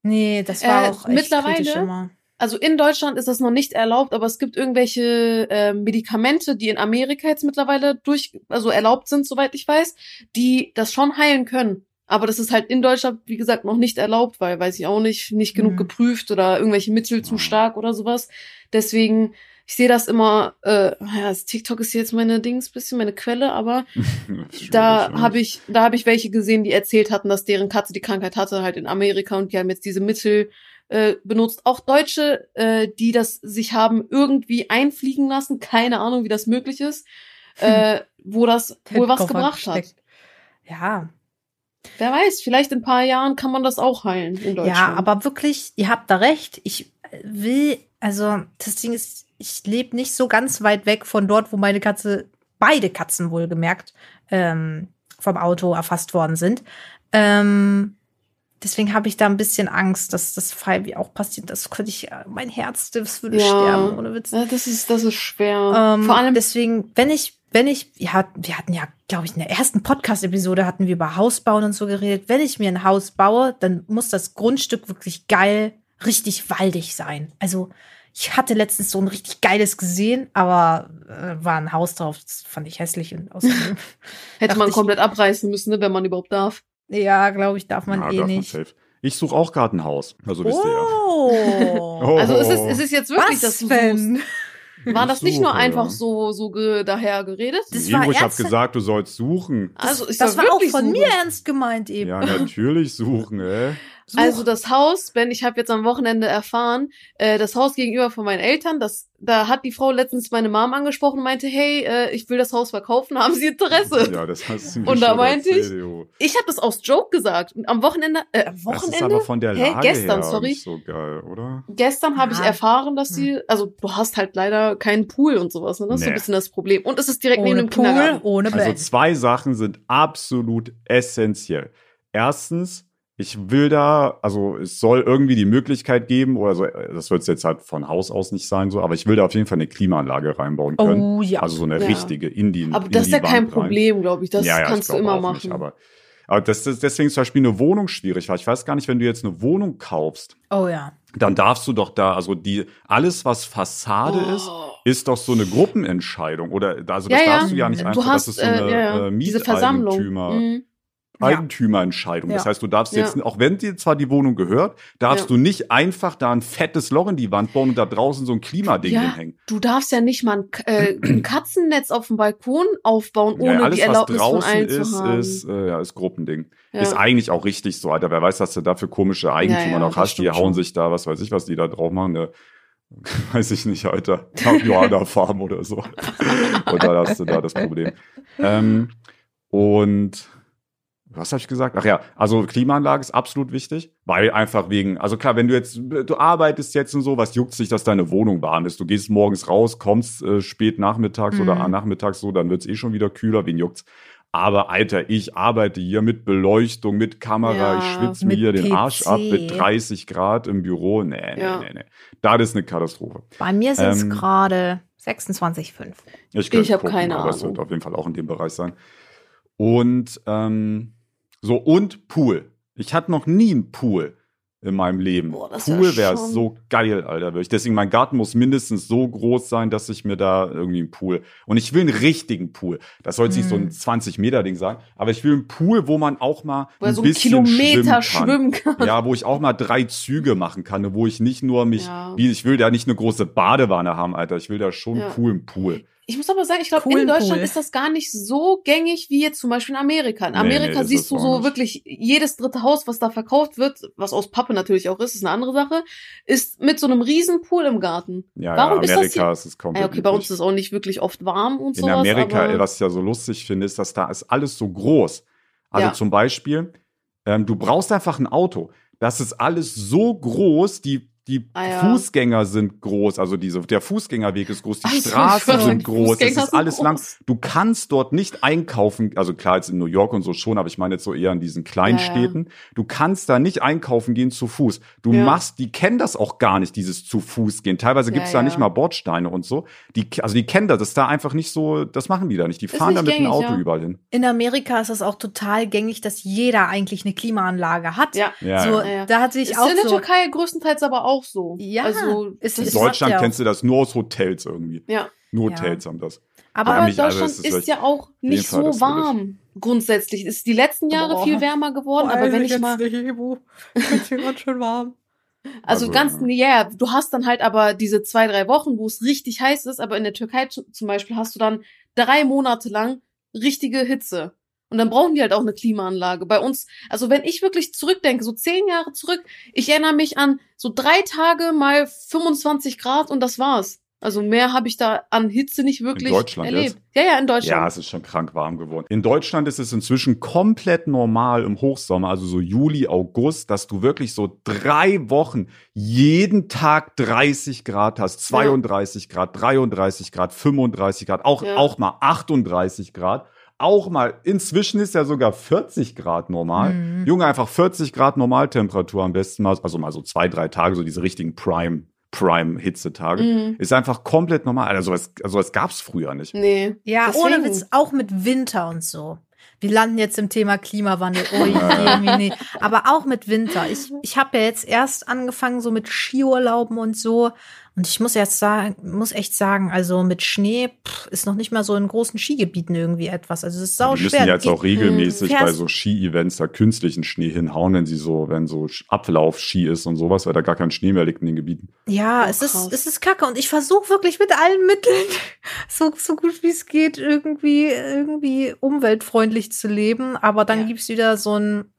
Nee, das war Äh, auch echt mittlerweile- kritisch immer. Also in Deutschland ist das noch nicht erlaubt, aber es gibt irgendwelche äh, Medikamente, die in Amerika jetzt mittlerweile durch, also erlaubt sind, soweit ich weiß, die das schon heilen können. Aber das ist halt in Deutschland, wie gesagt, noch nicht erlaubt, weil, weiß ich auch nicht, nicht genug Mhm. geprüft oder irgendwelche Mittel zu stark oder sowas. Deswegen, ich sehe das immer, äh, ja, das TikTok ist jetzt meine Dings, bisschen meine Quelle, aber da habe ich, da habe ich welche gesehen, die erzählt hatten, dass deren Katze die Krankheit hatte, halt in Amerika und die haben jetzt diese Mittel äh, benutzt. Auch Deutsche, äh, die das sich haben irgendwie einfliegen lassen, keine Ahnung, wie das möglich ist, äh, wo das wohl was gebracht hat. Ja, Wer weiß, vielleicht in ein paar Jahren kann man das auch heilen in Deutschland. ja, aber wirklich, ihr habt da recht. Ich will, also das Ding ist, ich lebe nicht so ganz weit weg von dort, wo meine Katze, beide Katzen wohlgemerkt, ähm, vom Auto erfasst worden sind. Ähm, deswegen habe ich da ein bisschen Angst, dass das Fall wie auch passiert. Das könnte ich, äh, mein Herz, das würde Ja. sterben, ohne Witz. Ja, das ist, das ist schwer. Ähm, Vor allem, deswegen, wenn ich, wenn ich, ja, wir hatten ja, glaube ich, in der ersten Podcast-Episode hatten wir über Hausbauen und so geredet. Wenn ich mir ein Haus baue, dann muss das Grundstück wirklich geil, richtig waldig sein. Also ich hatte letztens so ein richtig geiles gesehen, aber äh, war ein Haus drauf. Das fand ich hässlich und außerdem. hätte man dachte ich- komplett abreißen müssen, ne, wenn man überhaupt darf. Ja, glaube ich, darf man ja, eh darf man nicht. safe. Ich suche auch gerade ein Haus. Also wisst ihr ja. Oh. Oh. Also es ist, es ist jetzt wirklich, Was suchst. denn? War das nicht nur suche, einfach ja. so, so ge daher geredet? Das Nee, war ich habe gesagt, du sollst suchen. Also ich Das soll war auch von suchen. mir ernst gemeint eben. Ja, natürlich suchen, ey. Such. Also das Haus, Ben, ich habe jetzt am Wochenende erfahren, äh, das Haus gegenüber von meinen Eltern, das, da hat die Frau letztens meine Mom angesprochen und meinte, hey, äh, ich will das Haus verkaufen, haben Sie Interesse? Ja, das hast du mir Und da meinte ich. Ich habe das aus Joke gesagt. Und am Wochenende, äh, am Das Wochenende? ist aber von der Hä? Lage Gestern, her sorry. nicht so geil, oder? Gestern habe ich Ja. erfahren, dass sie, also du hast halt leider keinen Pool und sowas, ne? Das ist so ein Nee. bisschen das Problem. Und es ist direkt neben ohne dem Pool, Kindergarten. ohne Also Bett. zwei Sachen sind absolut essentiell. Erstens, ich will da, also es soll irgendwie die Möglichkeit geben, oder so, das wird jetzt halt von Haus aus nicht sein, so, aber ich will da auf jeden Fall eine Klimaanlage reinbauen können. Oh ja. Also so eine Ja. richtige in die Aber in das ist ja kein Wand. Problem, glaube ich. Das Ja, ja, kannst ich du immer machen. Nicht, aber aber das ist deswegen zum Beispiel eine Wohnung schwierig, weil ich weiß gar nicht, wenn du jetzt eine Wohnung kaufst, Oh ja. dann darfst du doch da, also die, alles was Fassade Oh. ist, ist doch so eine Gruppenentscheidung oder, also das Ja, ja. darfst du ja nicht einfach, du hast das ist so eine äh, ja, ja. äh, diese Versammlung. Mieteigentümer, Mhm. Ja. Eigentümerentscheidung. Das Ja. heißt, du darfst Ja. jetzt, auch wenn dir zwar die Wohnung gehört, darfst Ja. du nicht einfach da ein fettes Loch in die Wand bauen und da draußen so ein Klimading Ja, hinhängen. du darfst ja nicht mal ein, äh, ein Katzennetz auf dem Balkon aufbauen, ohne alles, die was Erlaubnis von draußen allen ist, zu haben. ist, äh, ja, ist Gruppending. Ist eigentlich auch richtig so, Alter. Wer weiß, was du da für komische Eigentümer noch das hast. Die hauen schon. sich da, was weiß ich, was die da drauf machen. Ne, weiß ich nicht, Alter. Johanna Farm oder so. und da hast du da das Problem. Ähm, und was habe ich gesagt? Ach ja, also Klimaanlage ist absolut wichtig, weil einfach wegen, also klar, wenn du jetzt, du arbeitest jetzt und so, was juckt sich, dass deine Wohnung warm ist? Du gehst morgens raus, kommst äh, spät nachmittags Mhm. oder nachmittags so, dann wird's eh schon wieder kühler, wen juckt's? Aber Alter, ich arbeite hier mit Beleuchtung, mit Kamera, Ja, ich schwitze mir hier den Arsch PC. ab mit 30 Grad im Büro. Nee, nee, Ja. nee, nee. Das ist eine Katastrophe. Bei mir sind es Ähm, gerade 26,5. Ich könnte hab keine aber es Ahnung. wird auf jeden Fall auch in dem Bereich sein. Und ähm, so, und Pool. Ich hatte noch nie einen Pool in meinem Leben. Boah, Pool wäre schon- so geil, Alter. wirklich. Deswegen, mein Garten muss mindestens so groß sein, dass ich mir da irgendwie einen Pool. Und ich will einen richtigen Pool. Das soll jetzt nicht so ein Mhm. 20-Meter-Ding sein, aber ich will einen Pool, wo man auch mal Wo ein so einen bisschen Kilometer schwimmen kann. schwimmen kann. Ja, wo ich auch mal drei Züge machen kann, wo ich nicht nur mich, Ja. wie ich will da nicht eine große Badewanne haben, Alter. Ich will da schon Ja. einen coolen Pool. Ich muss aber sagen, ich glaube, Coolen in Deutschland Pool. ist das gar nicht so gängig wie jetzt zum Beispiel in Amerika. In Amerika nee, siehst du so nicht. wirklich jedes dritte Haus, was da verkauft wird, was aus Pappe natürlich auch ist, ist eine andere Sache, ist mit so einem riesen Pool im Garten. Ja, Warum ja, ist das Amerika hier- ist es komplett. Ja, okay, bei uns ist es auch nicht wirklich oft warm und In sowas. Amerika, aber, was ich ja so lustig finde, ist, dass da ist alles so groß. Also Ja. zum Beispiel, ähm, du brauchst einfach ein Auto. Das ist alles so groß, die die Ah, ja. Fußgänger sind groß, also diese, der Fußgängerweg ist groß, die Ach so, ich Straßen sind die groß, es ist alles lang. groß. Du kannst dort nicht einkaufen, also klar jetzt in New York und so schon, aber ich meine jetzt so eher in diesen kleinen Ja, ja. Du kannst da nicht einkaufen gehen zu Fuß. Du Ja. machst, die kennen das auch gar nicht, dieses zu Fuß gehen. Teilweise Ja, gibt's da ja. nicht mal Bordsteine und so. Die, also die kennen das, das ist da einfach nicht so, das machen die da nicht. Die fahren da mit dem Auto ja. überall hin. In Amerika ist es auch total gängig, dass jeder eigentlich eine Klimaanlage hat. Ja. Ja, so, ja. Ja, ja. da hat sich Ist auch in der so. Türkei größtenteils aber auch so. Ja, also, ist- ist- Deutschland ja auch. kennst du das nur aus Hotels irgendwie. ja. Nur Ja. Hotels haben das. Aber, Ja, Aber also Deutschland ist ist, ja auch nicht Fall, so warm. Grundsätzlich ist die letzten Jahre Boah. viel wärmer geworden, aber wenn ich mal, Jetzt hier ganz schön warm. also, Also, ganz, ja. ja, du hast dann halt aber diese zwei, drei Wochen, wo es richtig heiß ist, aber in der Türkei zu- zum Beispiel hast du dann drei Monate lang richtige Hitze. Und dann brauchen die halt auch eine Klimaanlage. Bei uns, also wenn ich wirklich zurückdenke, so zehn Jahre zurück, ich erinnere mich an so drei Tage mal 25 Grad und das war's. Also mehr habe ich da an Hitze nicht wirklich Deutschland erlebt. jetzt? Ja, ja, in Deutschland. Ja, es ist schon krank warm geworden. In Deutschland ist es inzwischen komplett normal im Hochsommer, also so Juli, August, dass du wirklich so drei Wochen jeden Tag 30 Grad hast, 32 Grad, 33 Grad, 35 Grad, auch, Ja. auch mal 38 Grad. Auch mal, inzwischen ist ja sogar 40 Grad normal. Mhm. Junge, einfach 40 Grad Normaltemperatur am besten mal, also mal so zwei, drei Tage, so diese richtigen Prime, Prime-Hitzetage. Mhm. Ist einfach komplett normal. Also sowas, also sowas gab's früher nicht. Nee. Ja, Deswegen. ohne Witz, auch mit Winter und so. Wir landen jetzt im Thema Klimawandel. Oh je, Mini. Aber auch mit Winter. Ich, ich habe ja jetzt erst angefangen, so mit Skiurlauben und so. Und ich muss jetzt sagen, muss echt sagen, also mit Schnee pff, ist noch nicht mal so in großen Skigebieten irgendwie etwas. Also es ist sau die müssen schwer. ja jetzt auch regelmäßig Fährst- bei so Ski-Events da künstlichen Schnee hinhauen, wenn sie so, wenn so Ablauf-Ski ist und sowas, weil da gar kein Schnee mehr liegt in den Gebieten. Ja, Oh, es ist, krass. es ist kacke und ich versuche wirklich mit allen Mitteln, so, so gut wie es geht, irgendwie, irgendwie umweltfreundlich zu leben. Aber dann Ja. gibt's wieder so einen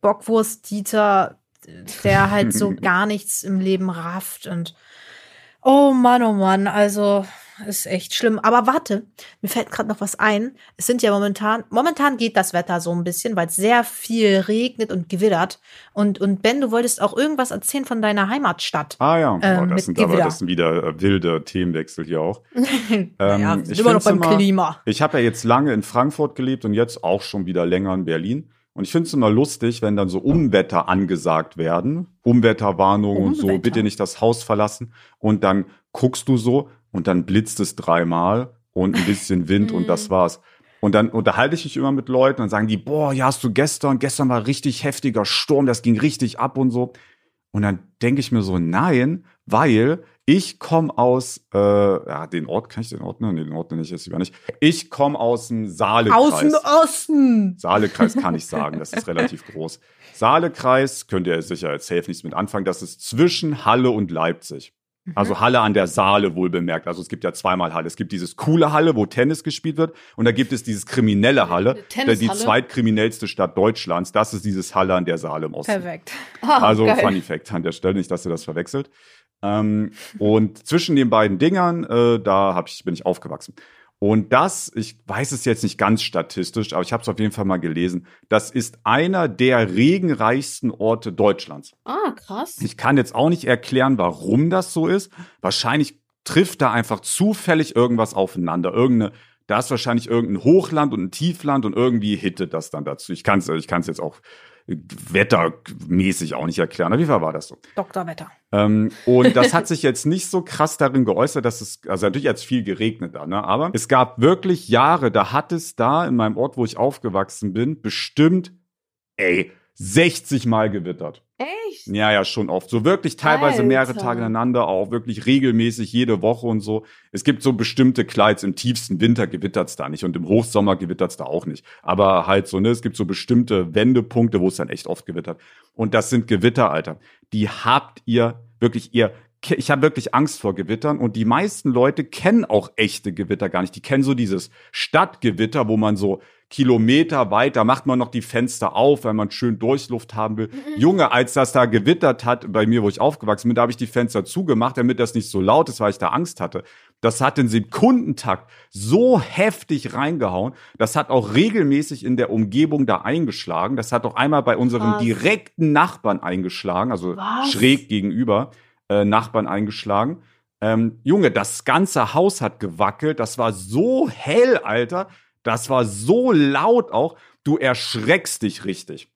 Bockwurst-Dieter, der halt so gar nichts im Leben rafft und oh Mann, oh Mann, also ist echt schlimm. Aber warte, mir fällt gerade noch was ein. Es sind ja momentan, momentan geht das Wetter so ein bisschen, weil es sehr viel regnet und gewittert. Und, und Ben, du wolltest auch irgendwas erzählen von deiner Heimatstadt. Ah ja, Ähm, oh, das, sind aber, das sind wieder äh, wilde Themenwechsel hier auch. ja, wir ich immer noch beim immer- Klima. Ich habe ja jetzt lange in Frankfurt gelebt und jetzt auch schon wieder länger in Berlin. Und ich finde es immer lustig, wenn dann so Umwetter angesagt werden, Umwetterwarnung und so, Umwetter. bitte nicht das Haus verlassen. Und dann guckst du so und dann blitzt es dreimal und ein bisschen Wind und das war's. Und dann unterhalte ich mich immer mit Leuten und sagen die, boah, ja, hast du gestern, gestern war richtig heftiger Sturm, das ging richtig ab und so. Und dann denke ich mir so, nein, weil ich komme aus, äh, ja, den Ort, kann ich den Ort nennen? Nee, den Ort nenne ich jetzt lieber nicht. Ich komme aus dem Saalekreis. Aus dem Osten. Saalekreis kann ich sagen, das ist relativ groß. Saalekreis, könnt ihr sicher jetzt safe nichts mit anfangen, das ist zwischen Halle und Leipzig. Also Halle an der Saale wohl bemerkt. Also es gibt ja zweimal Halle. Es gibt dieses coole Halle, wo Tennis gespielt wird. Und da gibt es dieses kriminelle Halle, der die zweitkriminellste Stadt Deutschlands. Das ist dieses Halle an der Saale im Osten. Perfekt. Ah, Also geil. Funny Fact an der Stelle, nicht, dass ihr das verwechselt. Ähm, und zwischen den beiden Dingern, äh, da hab ich, bin ich aufgewachsen. Und das, ich weiß es jetzt nicht ganz statistisch, aber ich habe es auf jeden Fall mal gelesen, das ist einer der regenreichsten Orte Deutschlands. Ah, krass. Ich kann jetzt auch nicht erklären, warum das so ist. Wahrscheinlich trifft da einfach zufällig irgendwas aufeinander. Irgendeine, da ist wahrscheinlich irgendein Hochland und ein Tiefland und irgendwie hittet das dann dazu. Ich kann es ich kann's jetzt auch wettermäßig auch nicht erklären. Auf jeden Fall war das so. Dr. Wetter. Ähm, und das hat sich jetzt nicht so krass darin geäußert, dass es, also natürlich hat es viel geregnet da, ne? aber es gab wirklich Jahre, da hat es da in meinem Ort, wo ich aufgewachsen bin, bestimmt, ey, 60 Mal gewittert. Echt? Ja, ja, schon oft. So wirklich teilweise mehrere Alter. Tage ineinander, auch wirklich regelmäßig jede Woche und so. Es gibt so bestimmte Kleids, im tiefsten Winter gewittert's da nicht und im Hochsommer gewittert's da auch nicht. Aber halt so, ne, es gibt so bestimmte Wendepunkte, wo es dann echt oft gewittert. Und das sind Gewitter, Alter. Die habt ihr wirklich, ihr ich habe wirklich Angst vor Gewittern und die meisten Leute kennen auch echte Gewitter gar nicht. Die kennen so dieses Stadtgewitter, wo man so Kilometer weiter macht man noch die Fenster auf, weil man schön Durchluft haben will. Junge, als das da gewittert hat, bei mir, wo ich aufgewachsen bin, da habe ich die Fenster zugemacht, damit das nicht so laut ist, weil ich da Angst hatte. Das hat den Sekundentakt so heftig reingehauen. Das hat auch regelmäßig in der Umgebung da eingeschlagen. Das hat auch einmal bei unserem Krass. direkten Nachbarn eingeschlagen, also Was? schräg gegenüber äh, Nachbarn eingeschlagen. Ähm, Junge, das ganze Haus hat gewackelt. Das war so hell, Alter. Das war so laut auch. Du erschreckst dich richtig,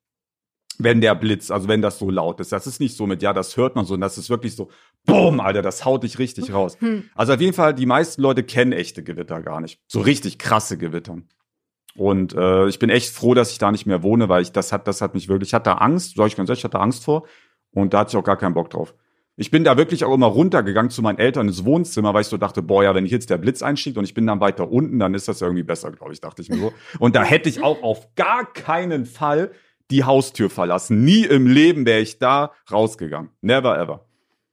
wenn der Blitz, also wenn das so laut ist. Das ist nicht so mit, ja, das hört man so. Das ist wirklich so, boom, Alter, das haut dich richtig raus. Hm. Also auf jeden Fall, die meisten Leute kennen echte Gewitter gar nicht. So richtig krasse Gewitter. Und äh, ich bin echt froh, dass ich da nicht mehr wohne, weil ich das hat, das hat mich wirklich, ich hatte Angst, sag ich ganz ehrlich, ich hatte Angst vor. Und da hatte ich auch gar keinen Bock drauf. Ich bin da wirklich auch immer runtergegangen zu meinen Eltern ins Wohnzimmer, weil ich so dachte, boah, ja, wenn ich jetzt der Blitz einschlägt und ich bin dann weiter unten, dann ist das irgendwie besser, glaube ich, dachte ich mir so. Und da hätte ich auch auf gar keinen Fall die Haustür verlassen. Nie im Leben wäre ich da rausgegangen. Never ever.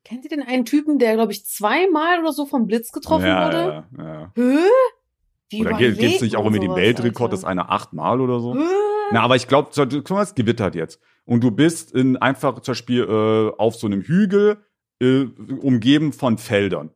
Kennt ihr den einen Typen, der, glaube ich, zweimal oder so vom Blitz getroffen ja, wurde? ja, ja. Hä? Wie Oder gibt es nicht auch immer den Weltrekord, dass einer achtmal oder so? Hä? Na, aber ich glaube, es gewittert jetzt. Und du bist in einfach zum Beispiel äh, auf so einem Hügel äh, umgeben von Feldern.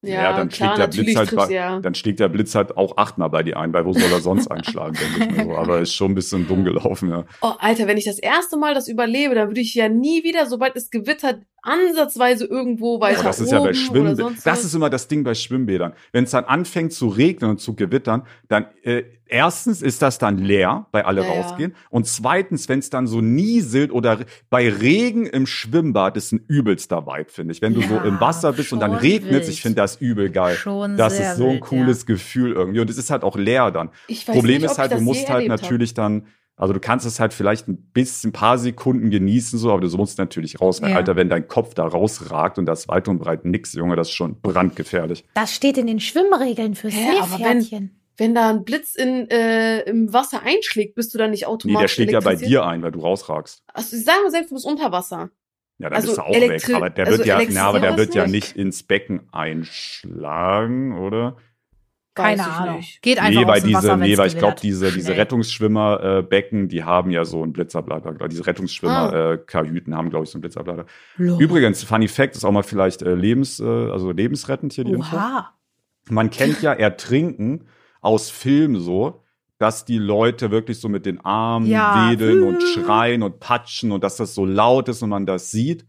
Ja, dann klar, schlägt der Blitz halt bei, ja. dann schlägt der Blitz halt auch achtmal bei dir ein, weil wo soll er sonst einschlagen, denke ich mir so. Aber ist schon ein bisschen dumm gelaufen, ja. Oh, Alter, wenn ich das erste Mal das überlebe, dann würde ich ja nie wieder, sobald es gewittert, ansatzweise irgendwo weiter Aber das ist ja bei Schwimmbädern. Das ist immer das Ding bei Schwimmbädern. Wenn es dann anfängt zu regnen und zu gewittern, dann äh, erstens ist das dann leer, weil alle Ja, ja. rausgehen. Und zweitens, wenn es dann so nieselt oder bei Regen im Schwimmbad ist ein übelster Vibe, finde ich. Wenn du so Ja, im Wasser bist und dann regnet wild. ich finde das übel geil. Schon Das sehr ist so ein wild, cooles Gefühl irgendwie. Und es ist halt auch leer dann. Ich weiß Problem nicht, ist halt, du musst halt erlebt hab. natürlich dann, also du kannst es halt vielleicht ein bisschen, ein paar Sekunden genießen, so, aber du musst natürlich raus. Weil, Ja. Alter, wenn dein Kopf da rausragt und das weit und breit nix, Junge, das ist schon brandgefährlich. Das steht in den Schwimmregeln für Hä, aber wenn- Seepferdchen. Wenn da ein Blitz in, äh, im Wasser einschlägt, bist du dann nicht Nee, automatisch der schlägt ja bei dir ein, weil du rausragst. Also, sagen wir selbst, du bist unter Wasser. Ja, dann Also bist du auch elektri- weg. Aber der also wird ja, na, aber der wird ja nicht? ins Becken einschlagen, oder? Keine Ahnung. nicht. Geht einfach nee, weil aus dem diese, Wasser, nee, weil ich glaube, diese, diese Schnell. Rettungsschwimmerbecken, die haben ja so einen Blitzableiter. Diese Rettungsschwimmer-Kajüten haben, glaube ich, so einen Blitzableiter. Loh. Übrigens, Funny Fact ist auch mal vielleicht äh, lebens, äh, also lebensrettend hier die Info. Oha. Man kennt ja Ertrinken aus Filmen so, dass die Leute wirklich so mit den Armen Ja. wedeln und schreien und patschen und dass das so laut ist und man das sieht.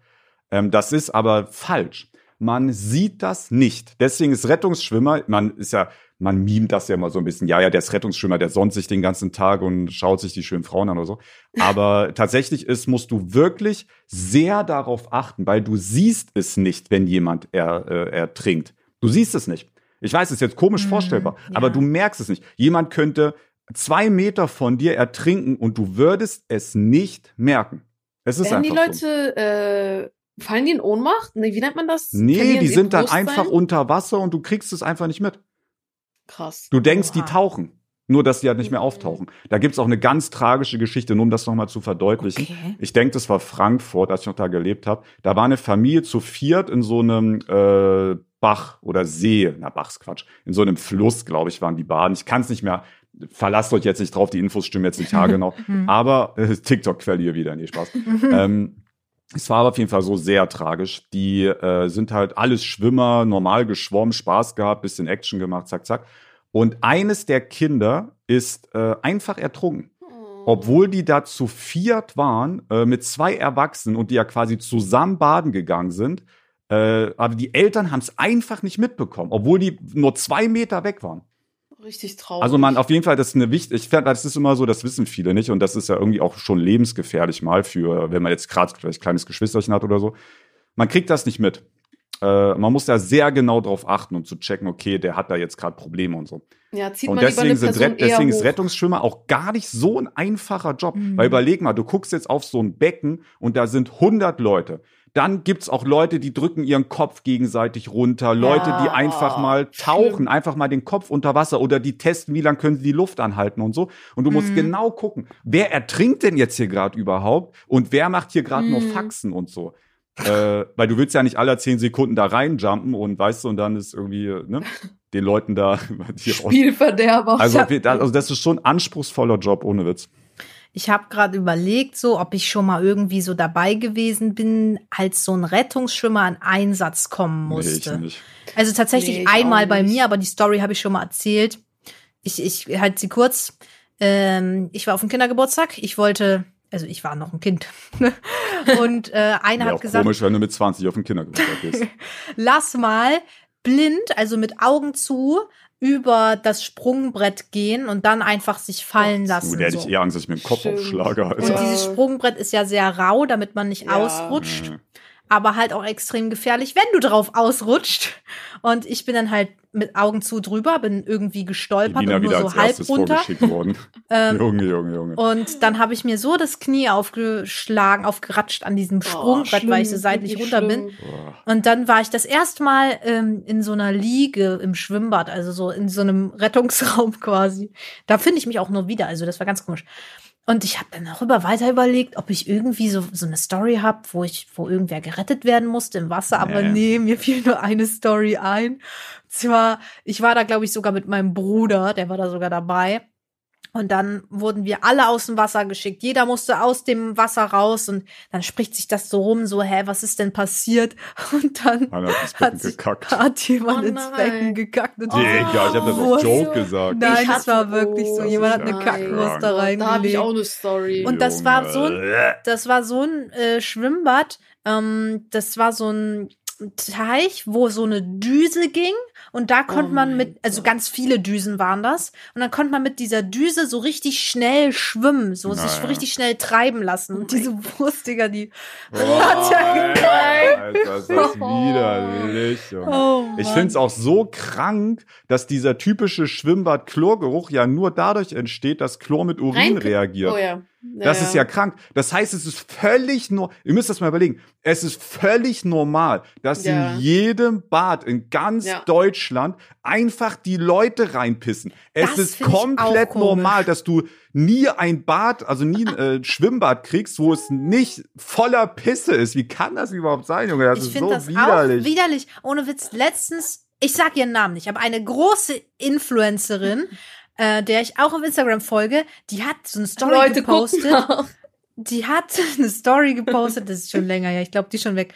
Ähm, das ist aber falsch. man sieht das nicht. Deswegen ist Rettungsschwimmer, man ist ja, man mimt das ja immer so ein bisschen. Ja, ja, der ist Rettungsschwimmer, der sonnt sich den ganzen Tag und schaut sich die schönen Frauen an oder so. Aber tatsächlich ist, musst du wirklich sehr darauf achten, weil du siehst es nicht, wenn jemand er, äh, ertrinkt. Du siehst es nicht. Ich weiß, es ist jetzt komisch Mhm, vorstellbar, ja. aber du merkst es nicht. Jemand könnte zwei Meter von dir ertrinken und du würdest es nicht merken. Es ist Werden die einfach so. Leute, äh, fallen die in Ohnmacht? Nee, wie nennt man das? Nee, die ihr sind dann einfach unter Wasser und du kriegst es einfach nicht mit. Krass. Du denkst, die Oha. tauchen. Nur, dass die halt nicht mehr Mhm. auftauchen. Da gibt's auch eine ganz tragische Geschichte, nur um das nochmal zu verdeutlichen. Okay. Ich denke, das war Frankfurt, als ich noch da gelebt habe. Da war eine Familie zu viert in so einem äh, Bach oder See, na Bach ist Quatsch, in so einem Fluss, glaube ich, waren die baden. Ich kann es nicht mehr, verlasst euch jetzt nicht drauf, die Infos stimmen jetzt nicht haargenau. Mhm. aber äh, TikTok-Quelle hier wieder, nee, Spaß. ähm, es war aber auf jeden Fall so sehr tragisch. Die äh, sind halt alles Schwimmer, normal geschwommen, Spaß gehabt, bisschen Action gemacht, zack, zack. Und eines der Kinder ist äh, einfach ertrunken. Oh. Obwohl die da zu viert waren, äh, mit zwei Erwachsenen und die ja quasi zusammen baden gegangen sind. Äh, aber die Eltern haben es einfach nicht mitbekommen, obwohl die nur zwei Meter weg waren. Richtig traurig. Also man, auf jeden Fall, das ist eine wichtig, ich das ist immer so, das wissen viele nicht und das ist ja irgendwie auch schon lebensgefährlich mal für, wenn man jetzt gerade vielleicht kleines Geschwisterchen hat oder so. Man kriegt das nicht mit. Äh, man muss da sehr genau drauf achten, um zu checken, okay, der hat da jetzt gerade Probleme und so. ja, zieht Und man deswegen, eine sind deswegen ist. Rettungsschwimmer auch gar nicht so ein einfacher Job. Mhm. Weil überleg mal, du guckst jetzt auf so ein Becken und da sind 100 Leute. Dann gibt's auch Leute, die drücken ihren Kopf gegenseitig runter. Leute, die einfach mal tauchen, schlimm. einfach mal den Kopf unter Wasser oder die testen, wie lange können sie die Luft anhalten und so. Und du musst Mhm. genau gucken, wer ertrinkt denn jetzt hier gerade überhaupt und wer macht hier gerade nur Mhm. Faxen und so. äh, weil du willst ja nicht alle zehn Sekunden da reinjumpen und weißt du, und dann ist irgendwie, ne, den Leuten da Spielverderber. also, also das ist schon ein anspruchsvoller Job, ohne Witz. Ich habe gerade überlegt, so ob ich schon mal irgendwie so dabei gewesen bin, als so ein Rettungsschwimmer an Einsatz kommen Nee, musste. ich nicht. Also tatsächlich Nee, ich einmal bei mir, aber die Story habe ich schon mal erzählt. Ich, ich halt sie kurz. Ähm, ich war auf dem Kindergeburtstag. Ich wollte, also ich war noch ein Kind. Und äh, einer Wäre hat auch gesagt, komisch, wenn du mit 20 auf den Kindergeburtstag gehst. lass mal blind, also mit Augen zu, über das Sprungbrett gehen und dann einfach sich fallen Gott. lassen. Du, der hätte so. ich eher Angst, dass ich mir den Kopf Stimmt. aufschlage. Und Alter. Ja. dieses Sprungbrett ist ja sehr rau, damit man nicht Ja. ausrutscht. Mhm. Aber halt auch extrem gefährlich, wenn du drauf ausrutscht. Und ich bin dann halt mit Augen zu drüber, bin irgendwie gestolpert und nur wieder so als halb runter. Ähm, Junge, Junge, Junge. und dann habe ich mir so das Knie aufgeschlagen, aufgeratscht an diesem Sprungbrett, Oh, weil ich so seitlich runter bin. Und dann war ich das erste Mal ähm, in so einer Liege im Schwimmbad, also so in so einem Rettungsraum quasi. Da finde ich mich auch nur wieder, also das war ganz komisch. Und ich habe dann darüber weiter überlegt, ob ich irgendwie so, so eine Story habe, wo ich, wo irgendwer gerettet werden musste im Wasser. Aber Nee. nee, mir fiel nur eine Story ein. Und zwar, ich war da, glaube ich, sogar mit meinem Bruder, der war da sogar dabei. Und dann wurden wir alle aus dem Wasser geschickt. Jeder musste aus dem Wasser raus und dann spricht sich das so rum, so, hä, was ist denn passiert? Und dann hat sich, hat jemand Oh ins. Becken gekackt. Und Digga, ich habe das Oh, auf Joke so- gesagt. Nein, Ich das hatte- war wirklich so. oh, Jemand hat eine ja Kackwurst da Da habe ich reingelegt. auch eine Story. Und das war so ein-. Das war so ein äh, Schwimmbad. Ähm, das war so ein Teich, wo so eine Düse ging. Und da konnte Oh man mit, also ganz viele Düsen waren das. Und dann konnte man mit dieser Düse so richtig schnell schwimmen, so sich Naja. richtig schnell treiben lassen. Und Oh diese Wurst, Digga, die. Boah, hat ja Alter, Alter, ist das widerlich, Junge. Oh, Ich es auch so krank, dass dieser typische Schwimmbad-Chlorgeruch ja nur dadurch entsteht, dass Chlor mit Urin Reinge- reagiert. Oh ja. Das ist ja krank. Das heißt, es ist völlig nur, ihr müsst das mal überlegen, es ist völlig normal, dass Ja. in jedem Bad in ganz Ja. Deutschland einfach die Leute reinpissen. Es Das ist komplett normal, dass du nie ein Bad, also nie ein äh, Schwimmbad kriegst, wo es nicht voller Pisse ist. Wie kann das überhaupt sein, Junge? Das ich ist finde so das widerlich. auch widerlich. Ohne Witz, letztens, ich sag ihren Namen nicht, aber eine große Influencerin, äh, der ich auch auf Instagram folge, die hat so eine Story Leute gepostet. Die hat eine Story gepostet, das ist schon länger, ja, ich glaube, die ist schon weg.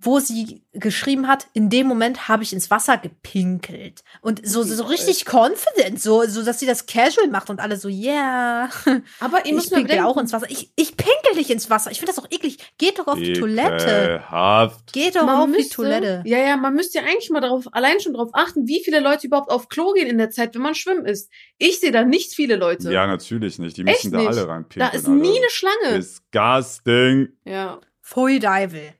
Wo sie geschrieben hat, in dem Moment habe ich ins Wasser gepinkelt. Und so, so richtig confident, so, so, dass sie das casual macht und alle so, yeah. Aber ihr Ich müsst mal pinkel auch ins Wasser. Ich, ich pinkel nicht ins Wasser. Ich finde das doch eklig. Geht doch auf die Toilette. Geht doch auf die Toilette. Ja, ja, man müsste ja eigentlich mal darauf, allein schon darauf achten, wie viele Leute überhaupt auf Klo gehen in der Zeit, wenn man schwimmen ist. Ich sehe da nicht viele Leute. Ja, natürlich nicht. Die Echt müssen da nicht. alle da reinpinkeln. ist nie Alter. eine Schlange. Disgusting. ja. Pfui Deivel.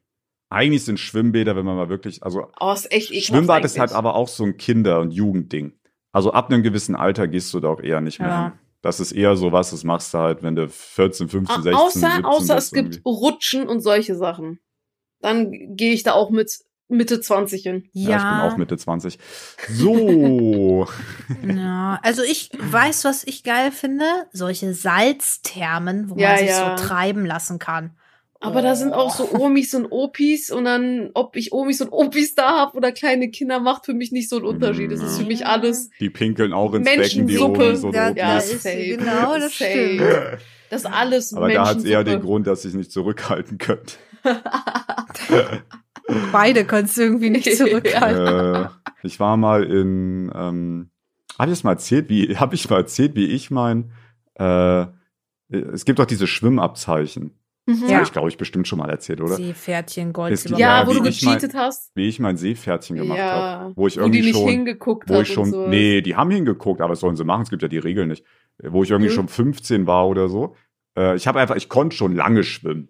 Eigentlich sind Schwimmbäder, wenn man mal wirklich, also Oh, ist echt Schwimmbad ist halt aber auch so ein Kinder- und Jugendding. Also ab einem gewissen Alter gehst du da auch eher nicht mehr Ja. hin. Das ist eher so was, das machst du halt, wenn du 14, 15, Ah, 16, außer, 17 außer bist es gibt irgendwie. Rutschen und solche Sachen. Dann gehe ich da auch mit Mitte 20 hin. Ja, ich bin Ja. auch Mitte 20. So. Ja, also ich weiß, was ich geil finde. Solche Salzthermen, wo Ja, man sich ja. so treiben lassen kann. Aber da sind auch so Omis und Opis und dann, ob ich Omis und Opis da habe oder kleine Kinder, macht für mich nicht so einen Unterschied. Das ist für mich alles, Die pinkeln auch ins Becken, die Menschensuppe. Omis und Da, Opis. Ja, ist safe. genau das Safe. stimmt. das ist alles Aber da hat es eher den. Grund, dass ich nicht zurückhalten könnte. Beide konntest du irgendwie nicht zurückhalten. äh, ich war mal in, ähm, habe ich das mal erzählt, wie, habe ich mal erzählt, wie ich mein, äh, es gibt doch diese Schwimmabzeichen. Mhm. Das Ja. habe ich, glaube ich, bestimmt schon mal erzählt, oder? Seepferdchen, Gold, Es. Ja, wo du ich mein- gecheatet hast. Wie ich mein Seepferdchen gemacht Ja. habe. Wo ich Wo die irgendwie nicht schon, hingeguckt wo ich schon, und so. nee, die haben hingeguckt, aber was sollen sie machen? Es gibt ja die Regeln nicht. Wo ich irgendwie Mhm. schon 15 war oder so. Äh, ich habe einfach, ich konnte schon lange schwimmen.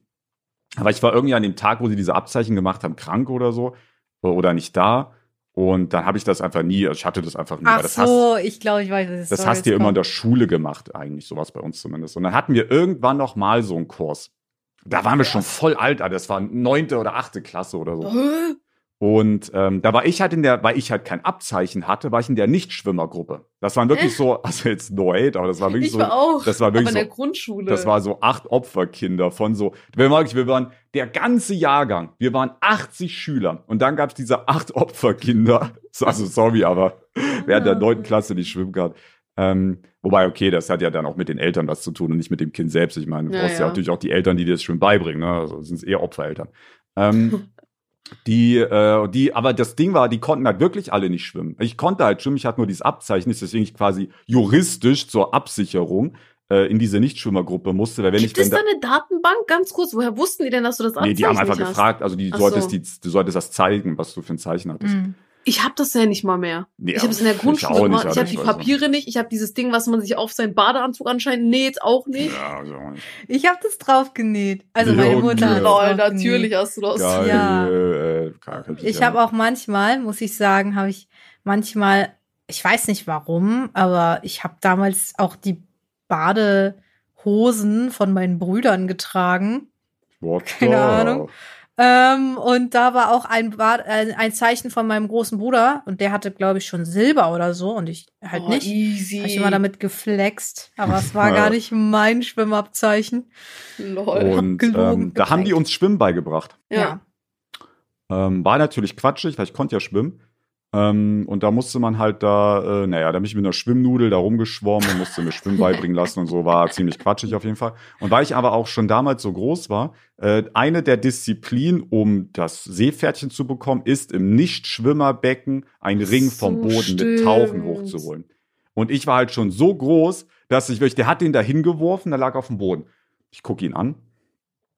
Aber ich war irgendwie an dem Tag, wo sie diese Abzeichen gemacht haben, krank oder so. Oder nicht da. Und dann habe ich das einfach nie, also ich hatte das einfach nie. Ach das hast, so, ich glaube, ich weiß, was das hast du ja immer in der Schule gemacht, eigentlich, sowas bei uns zumindest. Und dann hatten wir irgendwann noch mal so einen Kurs. Da waren wir schon voll alt, Alter. das war neunte oder achte Klasse oder so. Und ähm, da war ich halt in der, weil ich halt kein Abzeichen hatte, war ich in der Nichtschwimmergruppe. Das waren wirklich so, also jetzt no hate, aber das war wirklich Ich so, war auch. das war aber wirklich in der so, Grundschule. das war so acht Opferkinder von so, wir waren, wirklich- wir waren der ganze Jahrgang, wir waren 80 Schüler und dann gab es diese acht Opferkinder. So, Also sorry, aber während der Ah. neunten Klasse nicht schwimmen kann. Ähm, wobei, okay, das hat ja dann auch mit den Eltern was zu tun und nicht mit dem Kind selbst. Ich meine, du Ja, brauchst ja. ja. natürlich auch die Eltern, die dir das Schwimmen beibringen. Ne? Also sind es eher Opfereltern. Ähm, die, äh, die, aber das Ding war, die konnten halt wirklich alle nicht schwimmen. Ich konnte halt schwimmen, ich hatte nur dieses Abzeichen, deswegen ich quasi juristisch zur Absicherung äh, in diese Nichtschwimmergruppe musste, weil wenn Gibt ich es da eine Datenbank? Ganz kurz, woher wussten die denn, dass du das Nee, die haben Abzeichen einfach gefragt, also die solltest so. die, du solltest das zeigen, was du für ein Zeichen hattest. Mhm. Ich habe das ja nicht mal mehr. Nee, ich habe es in der ich Grundschule auch nicht, gemacht. Ich habe die Papiere nicht. Ich habe dieses Ding, was man sich auf seinen Badeanzug anscheinend näht, auch nicht. Ja, also nicht. Ich habe das drauf genäht. Also Ja, meine Mutter äh, hat Lol, natürlich hast du das. Geil, Ja. äh, Ich ja habe auch manchmal, muss ich sagen, habe ich manchmal, ich weiß nicht warum, aber ich habe damals auch die Badehosen von meinen Brüdern getragen. What keine Ahnung. Ähm, und da war auch ein, Bad, äh, ein Zeichen von meinem großen Bruder und der hatte, glaube ich, schon Silber oder so und ich halt oh, nicht. Easy. Habe ich immer damit geflext, aber es war gar nicht mein Schwimmabzeichen. Lol. Und gelogen, ähm, da haben die uns Schwimmen beigebracht. ja. Ähm, war natürlich quatschig, weil ich konnte ja schwimmen. Ähm, und da musste man halt da, äh, naja, da bin ich mit einer Schwimmnudel da rumgeschwommen und musste mir Schwimmen beibringen lassen und so, war ziemlich quatschig auf jeden Fall. Und weil ich aber auch schon damals so groß war, äh, eine der Disziplinen, um das Seepferdchen zu bekommen, ist im Nichtschwimmerbecken einen Ring vom So Boden mit stimmt. Tauchen hochzuholen. Und ich war halt schon so groß, dass ich wirklich, der hat den da hingeworfen, der lag auf dem Boden. Ich gucke ihn an.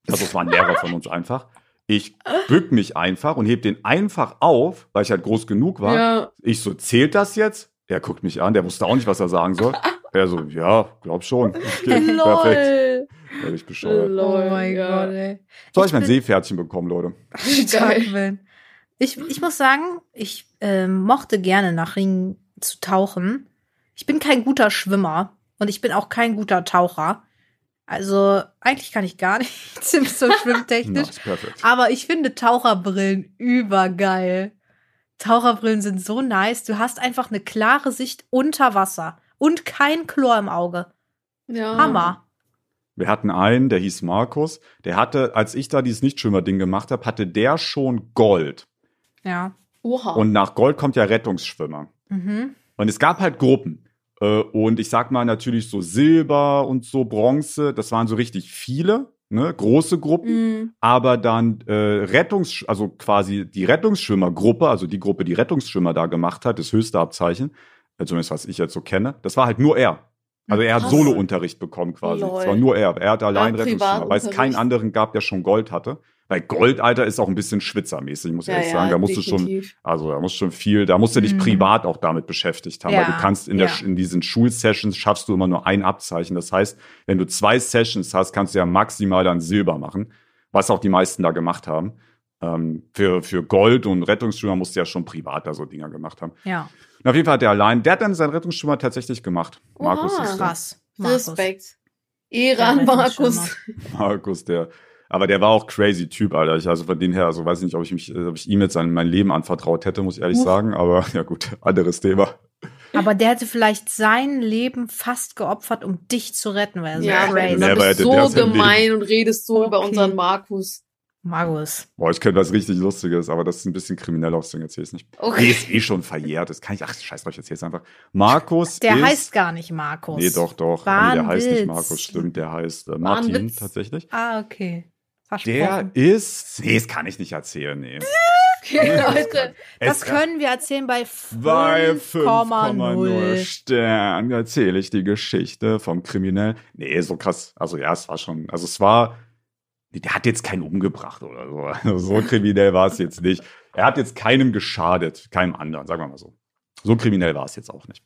Also es war ein Lehrer von uns einfach. Ich bück mich einfach und heb den einfach auf, weil ich halt groß genug war. Ja. Ich so, zählt das jetzt? Er guckt mich an, der wusste auch nicht, was er sagen soll. Er so, ja, glaub schon. Okay, perfekt. Lol. Ja, ich bescheuert. Lol. oh mein ja. Gott, ey. So hab ich Ich mein Seepferdchen bekommen, Leute. Geil. Ich, ich muss sagen, ich ähm, mochte gerne nach Ringen zu tauchen. Ich bin kein guter Schwimmer und ich bin auch kein guter Taucher. Also eigentlich kann ich gar nichts im so schwimmtechnisch. Aber ich finde Taucherbrillen übergeil. Taucherbrillen sind so nice. Du hast einfach eine klare Sicht unter Wasser und kein Chlor im Auge. Ja. Hammer. Wir hatten einen, der hieß Markus. Der hatte, als ich da dieses Nichtschwimmer-Ding gemacht habe, hatte der schon Gold. Ja. Oha. Und nach Gold kommt ja Rettungsschwimmer. Mhm. Und es gab halt Gruppen. Äh, Und ich sag mal natürlich so Silber und so Bronze, das waren so richtig viele. ne, große Gruppen, Mhm. aber dann äh, Rettungs, also quasi die Rettungsschwimmergruppe, also die Gruppe, die Rettungsschwimmer da gemacht hat, das höchste Abzeichen, äh, zumindest was ich jetzt so kenne, das war halt nur er. Also er hat Krass. Solo-Unterricht bekommen quasi. Es war nur er. Er hat allein Rettungsschwimmer, weil es keinen anderen gab, der schon Gold hatte. Weil Gold, Alter, ist auch ein bisschen schwitzermäßig, muss ich ehrlich sagen. Da musst du schon, definitiv. also da musst schon viel, da musst du dich Mhm. privat auch damit beschäftigt haben, weil Ja, du kannst in, der, ja. in diesen Schulsessions schaffst du immer nur ein Abzeichen. Das heißt, wenn du zwei Sessions hast, kannst du ja maximal dann Silber machen, was auch die meisten da gemacht haben. Ähm, für, für Gold und Rettungsschwimmer musst du ja schon privat da so Dinger gemacht haben. Ja, Und auf jeden Fall hat er allein, der hat dann seinen Rettungsschwimmer tatsächlich gemacht. Oha. Markus ist der. krass. Markus. Respekt. Ehre an Der Markus. Markus, der, aber der war auch crazy Typ, Alter. Ich, also von dem her, also weiß ich nicht, ob ich mich, ob ich ihm jetzt an mein Leben anvertraut hätte, muss ich ehrlich Huch. sagen. Aber ja gut, anderes Thema. Aber der hätte vielleicht sein Leben fast geopfert, um dich zu retten, weil er so Ja, crazy Never du bist so gemein und redest so über Okay. unseren Markus. Markus. Boah, ich könnte was richtig Lustiges, aber das ist ein bisschen kriminell aus, deswegen erzähl ich nicht. Okay. Nee, ist eh schon verjährt. Das kann ich, ach, scheiß drauf, ich erzähl's einfach. Markus Der ist, heißt gar nicht Markus. Nee, doch, doch. Nee, der heißt nicht. Markus, stimmt. Der heißt äh, Martin tatsächlich. Ah, okay. Der Versprochen. ist, nee, das kann ich nicht erzählen, nee. Okay, Leute. Das können wir erzählen bei Bei 5,0. 5,0 Stern erzähle ich die Geschichte vom Kriminellen. Nee, so krass. Also ja, es war schon, also es war, der hat jetzt keinen umgebracht oder so. Also so kriminell war es jetzt nicht. Er hat jetzt keinem geschadet, keinem anderen, sagen wir mal so. So kriminell war es jetzt auch nicht.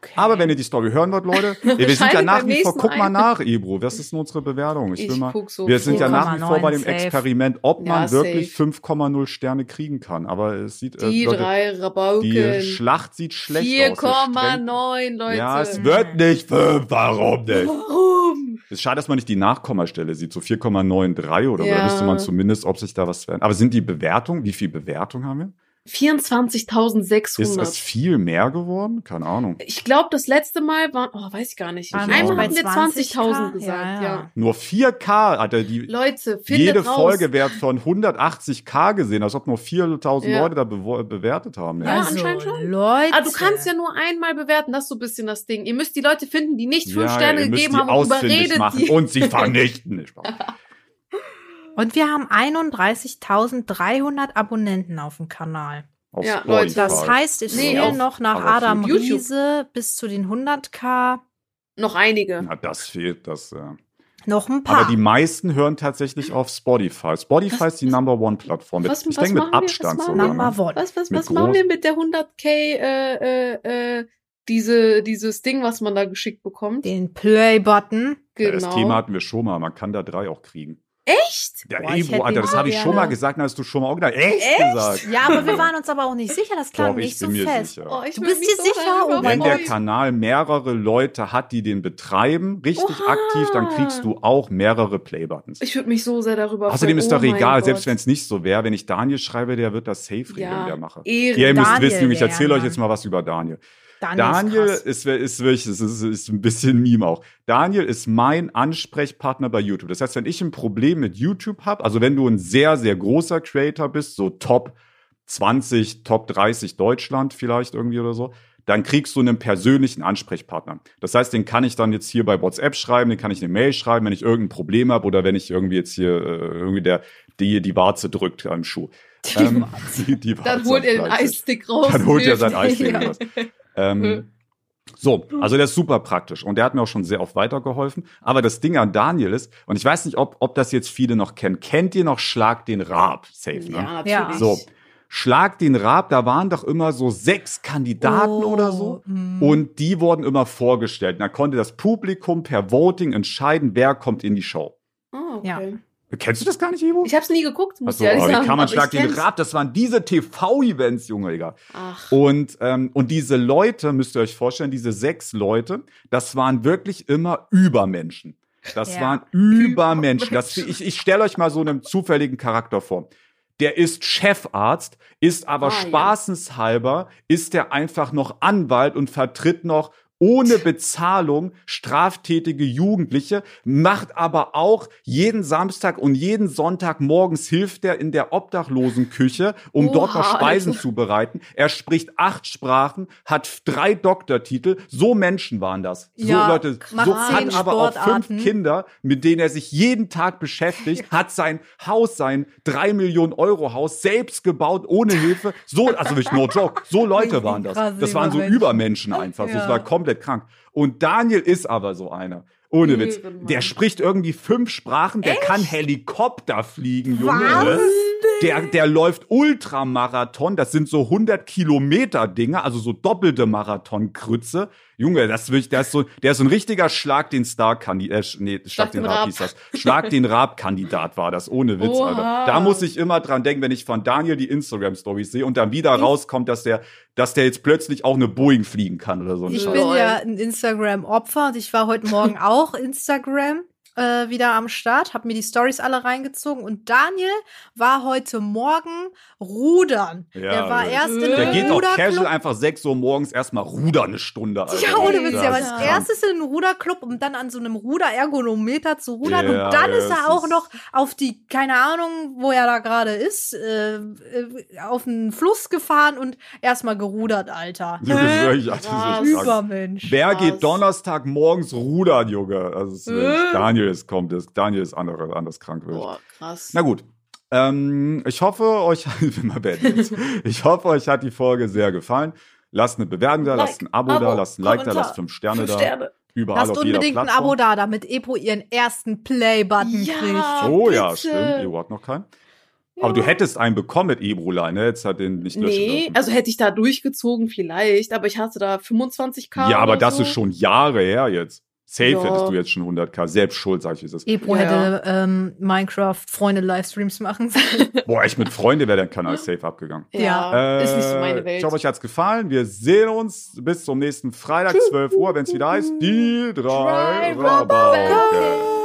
Okay. Aber wenn ihr die Story hören wollt, Leute, wir sind ja nach wie vor, guck mal nach, Ebro. Was ist denn unsere Bewertung? Ich will mal, so wir sind ja nach wie vor bei dem 4,9 safe. Experiment, ob Ja, man wirklich safe. 5,0 Sterne kriegen kann. Aber es sieht, Die äh, Leute, drei die Rabauken. Schlacht sieht schlecht aus. so streng- 4,9, Leute. Ja, es wird nicht fünf. Warum nicht? Warum? Es ist schade, dass man nicht die Nachkommastelle sieht, so 4,93 oder Ja. müsste man zumindest, ob sich da was verändert. Aber sind die Bewertungen, wie viel Bewertung haben wir? 24.600. Ist es viel mehr geworden? Keine Ahnung. Ich glaube, das letzte Mal waren, oh, weiß ich gar nicht. Waren Einmal haben wir 20.000 gesagt, Ja, ja. ja. Nur 4K hat er die, Leute, jede raus. Folge wird von 180k gesehen, als ob nur 4.000 Ja. Leute da bewo- bewertet haben. Ja, also, anscheinend schon. Leute. Ah, du kannst ja nur einmal bewerten, das ist so ein bisschen das Ding. Ihr müsst die Leute finden, die nicht fünf Ja, Sterne ihr müsst gegeben die haben und überredet machen die. und sie vernichten. Und wir haben 31.300 Abonnenten auf dem Kanal. Auf Ja, Spotify. Leute, Das heißt, es Nee, fehlen noch nach Adam. Riese bis zu den 100k Noch einige. Na, das fehlt, das. Ja. noch ein paar. Aber die meisten hören tatsächlich auf Spotify. Spotify Was- ist die Number One Plattform. Mit, was- ich was denke mit machen wir? Was Abstand wir? sogar. Number Ne? One. Was, was, Mit was machen wir mit der 100k, äh, äh, äh, diese, dieses Ding, was man da geschickt bekommt? den Play-Button. Ja, Genau. Das Thema hatten wir schon mal. Man kann da drei auch kriegen. Echt? Ja, Boah, hätte Alter, das habe ich schon mal gesagt, dann hast du schon mal auch gesagt. Echt, Echt? gesagt. Ja, aber wir waren uns aber auch nicht sicher. Das klang Doch, ich nicht so bin mir fest. sicher. Oh, ich Du bist dir so sicher? Oh Wenn der. Kanal mehrere Leute hat, die den betreiben, richtig Oha. aktiv, dann kriegst du auch mehrere Playbuttons. Ich würde mich so sehr darüber Außerdem freuen. ist oh doch mein egal, Gott. selbst wenn es nicht so wäre, wenn ich Daniel schreibe, der wird das safe regeln, ja, der Macher. Ehre. Ihr müsst Daniel wissen, ich erzähle euch jetzt mal was über Daniel. Daniel, Daniel ist ist, ist wirklich, es ist, ist ein bisschen Meme auch. Daniel ist mein Ansprechpartner bei YouTube. Das heißt, wenn ich ein Problem mit YouTube habe, also wenn du ein sehr, sehr großer Creator bist, so Top 20, Top 30 Deutschland vielleicht irgendwie oder so, dann kriegst du einen persönlichen Ansprechpartner. Das heißt, den kann ich dann jetzt hier bei WhatsApp schreiben, den kann ich eine Mail schreiben, wenn ich irgendein Problem habe oder wenn ich irgendwie jetzt hier äh, irgendwie der die die Warze drückt am Schuh. Die Ähm, die, die Dann Warze holt er den. Eisstick raus. Dann holt er sein. Eisstick raus. Ähm, so, also der ist super praktisch und der hat mir auch schon sehr oft weitergeholfen. Aber das Ding an Daniel ist, und ich weiß nicht, ob, ob das jetzt viele noch kennen, kennt ihr noch Schlag den Raab? Safe, ne? Ja, Ja. natürlich. So, Schlag den Raab, da waren doch immer so sechs Kandidaten Oh, oder so. mm. Und die wurden immer vorgestellt. Und da konnte das Publikum per Voting entscheiden, wer kommt in die Show. Ah, okay. Ja. Kennst du das gar nicht, Ivo? Ich habe es nie geguckt, muss Achso, ich ehrlich sagen. kann man Schlag den. Raab? Das waren diese TV-Events, Junge, Digga. Ach, Und, ähm, und diese Leute, müsst ihr euch vorstellen, diese sechs Leute, das waren wirklich immer Übermenschen. Das Ja. waren Übermenschen. Das, ich ich stelle euch mal so einen zufälligen Charakter vor. Der ist Chefarzt, ist aber Ah, ja. spaßenshalber, ist der einfach noch Anwalt und vertritt noch ohne Bezahlung straftätige Jugendliche, macht aber auch jeden Samstag und jeden Sonntag morgens hilft er in der Obdachlosenküche, um Oha, dort noch Speisen Alter. zu bereiten. Er spricht acht Sprachen, hat drei Doktortitel. So Menschen waren das. So Ja, Leute, macht so hat aber auch fünf Kinder, mit denen er sich jeden Tag beschäftigt, hat sein Haus, sein drei Millionen Euro Haus selbst gebaut, ohne Hilfe. So, also wirklich no joke. So Leute waren das. Das waren so Übermenschen. Einfach. So, Ja. Das war komplett krank. Und Daniel ist aber so einer. Ohne Witz. Der spricht irgendwie fünf Sprachen, der kann Helikopter fliegen, Junge. Was? Der, der läuft Ultramarathon, das sind so 100 Kilometer Dinge, also so doppelte Marathonkrütze. Junge, das ist wirklich, der ist so, der ist so ein richtiger Schlag den Star-Kandidat, äh, sch- nee, Schlag den den Raab Raab. hieß das. Schlag den Raab-Kandidat war das, ohne Witz, Oha. Alter. Da muss ich immer dran denken, wenn ich von Daniel die Instagram-Stories sehe und dann wieder rauskommt, dass der, dass der jetzt plötzlich auch eine Boeing fliegen kann oder so. ein Ich Scheiß. bin ja ein Instagram-Opfer und ich war heute Morgen auch Instagram äh, wieder am Start, habe mir die Stories alle reingezogen und Daniel war heute Morgen rudern. Ja, der war Alter. erst in Der geht auch casual einfach 6 Uhr morgens erstmal rudern eine Stunde. Alter. Ja, ohne Witz, der war als erstes in einem Ruderclub, um dann an so einem Ruderergonometer zu rudern. Ja, und dann ja, ist er auch ist- noch auf die, keine Ahnung, wo er da gerade ist, äh, äh, auf den Fluss gefahren und erstmal gerudert, Alter. Übermensch. Wer geht Donnerstag morgens rudern, Junge? Also, es ist wirklich? Daniel ist kommt, ist, Daniel ist andere, anders krank. Wirklich. Boah, krass. Na gut. Ähm, ich hoffe, euch, ich bin mal beenden jetzt. ich hoffe, euch hat die Folge sehr gefallen. Lasst eine Bewertung da, lasst ein Abo, da, lasst ein Like da, lasst fünf Sterne Fünf da. Sterne. Überall Lasst auf jeder unbedingt ein Plattform. Abo da, damit Epo ihren ersten Play-Button Ja. kriegt. Oh ja, bitte. stimmt. Ebo hat noch keinen. Aber du hättest einen bekommen mit Ebola, ne? Jetzt hat den nicht löschen Nee, dürfen. also hätte ich da durchgezogen vielleicht, aber ich hatte da 25k. Ja, aber oder das so. ist schon Jahre her jetzt. Safe Ja. hättest du jetzt schon 100k. Selbst schuld, sag ich, wie es ist. Epo Ja. hätte ähm, Minecraft-Freunde-Livestreams machen sollen. Boah, ich mit Freunde wäre der Kanal safe abgegangen. Ja, ist nicht so meine Äh, Welt. Ich hoffe, euch hat's gefallen. Wir sehen uns bis zum nächsten Freitag, 12 Uhr, wenn es wieder heißt, die drei Drei Rabauken.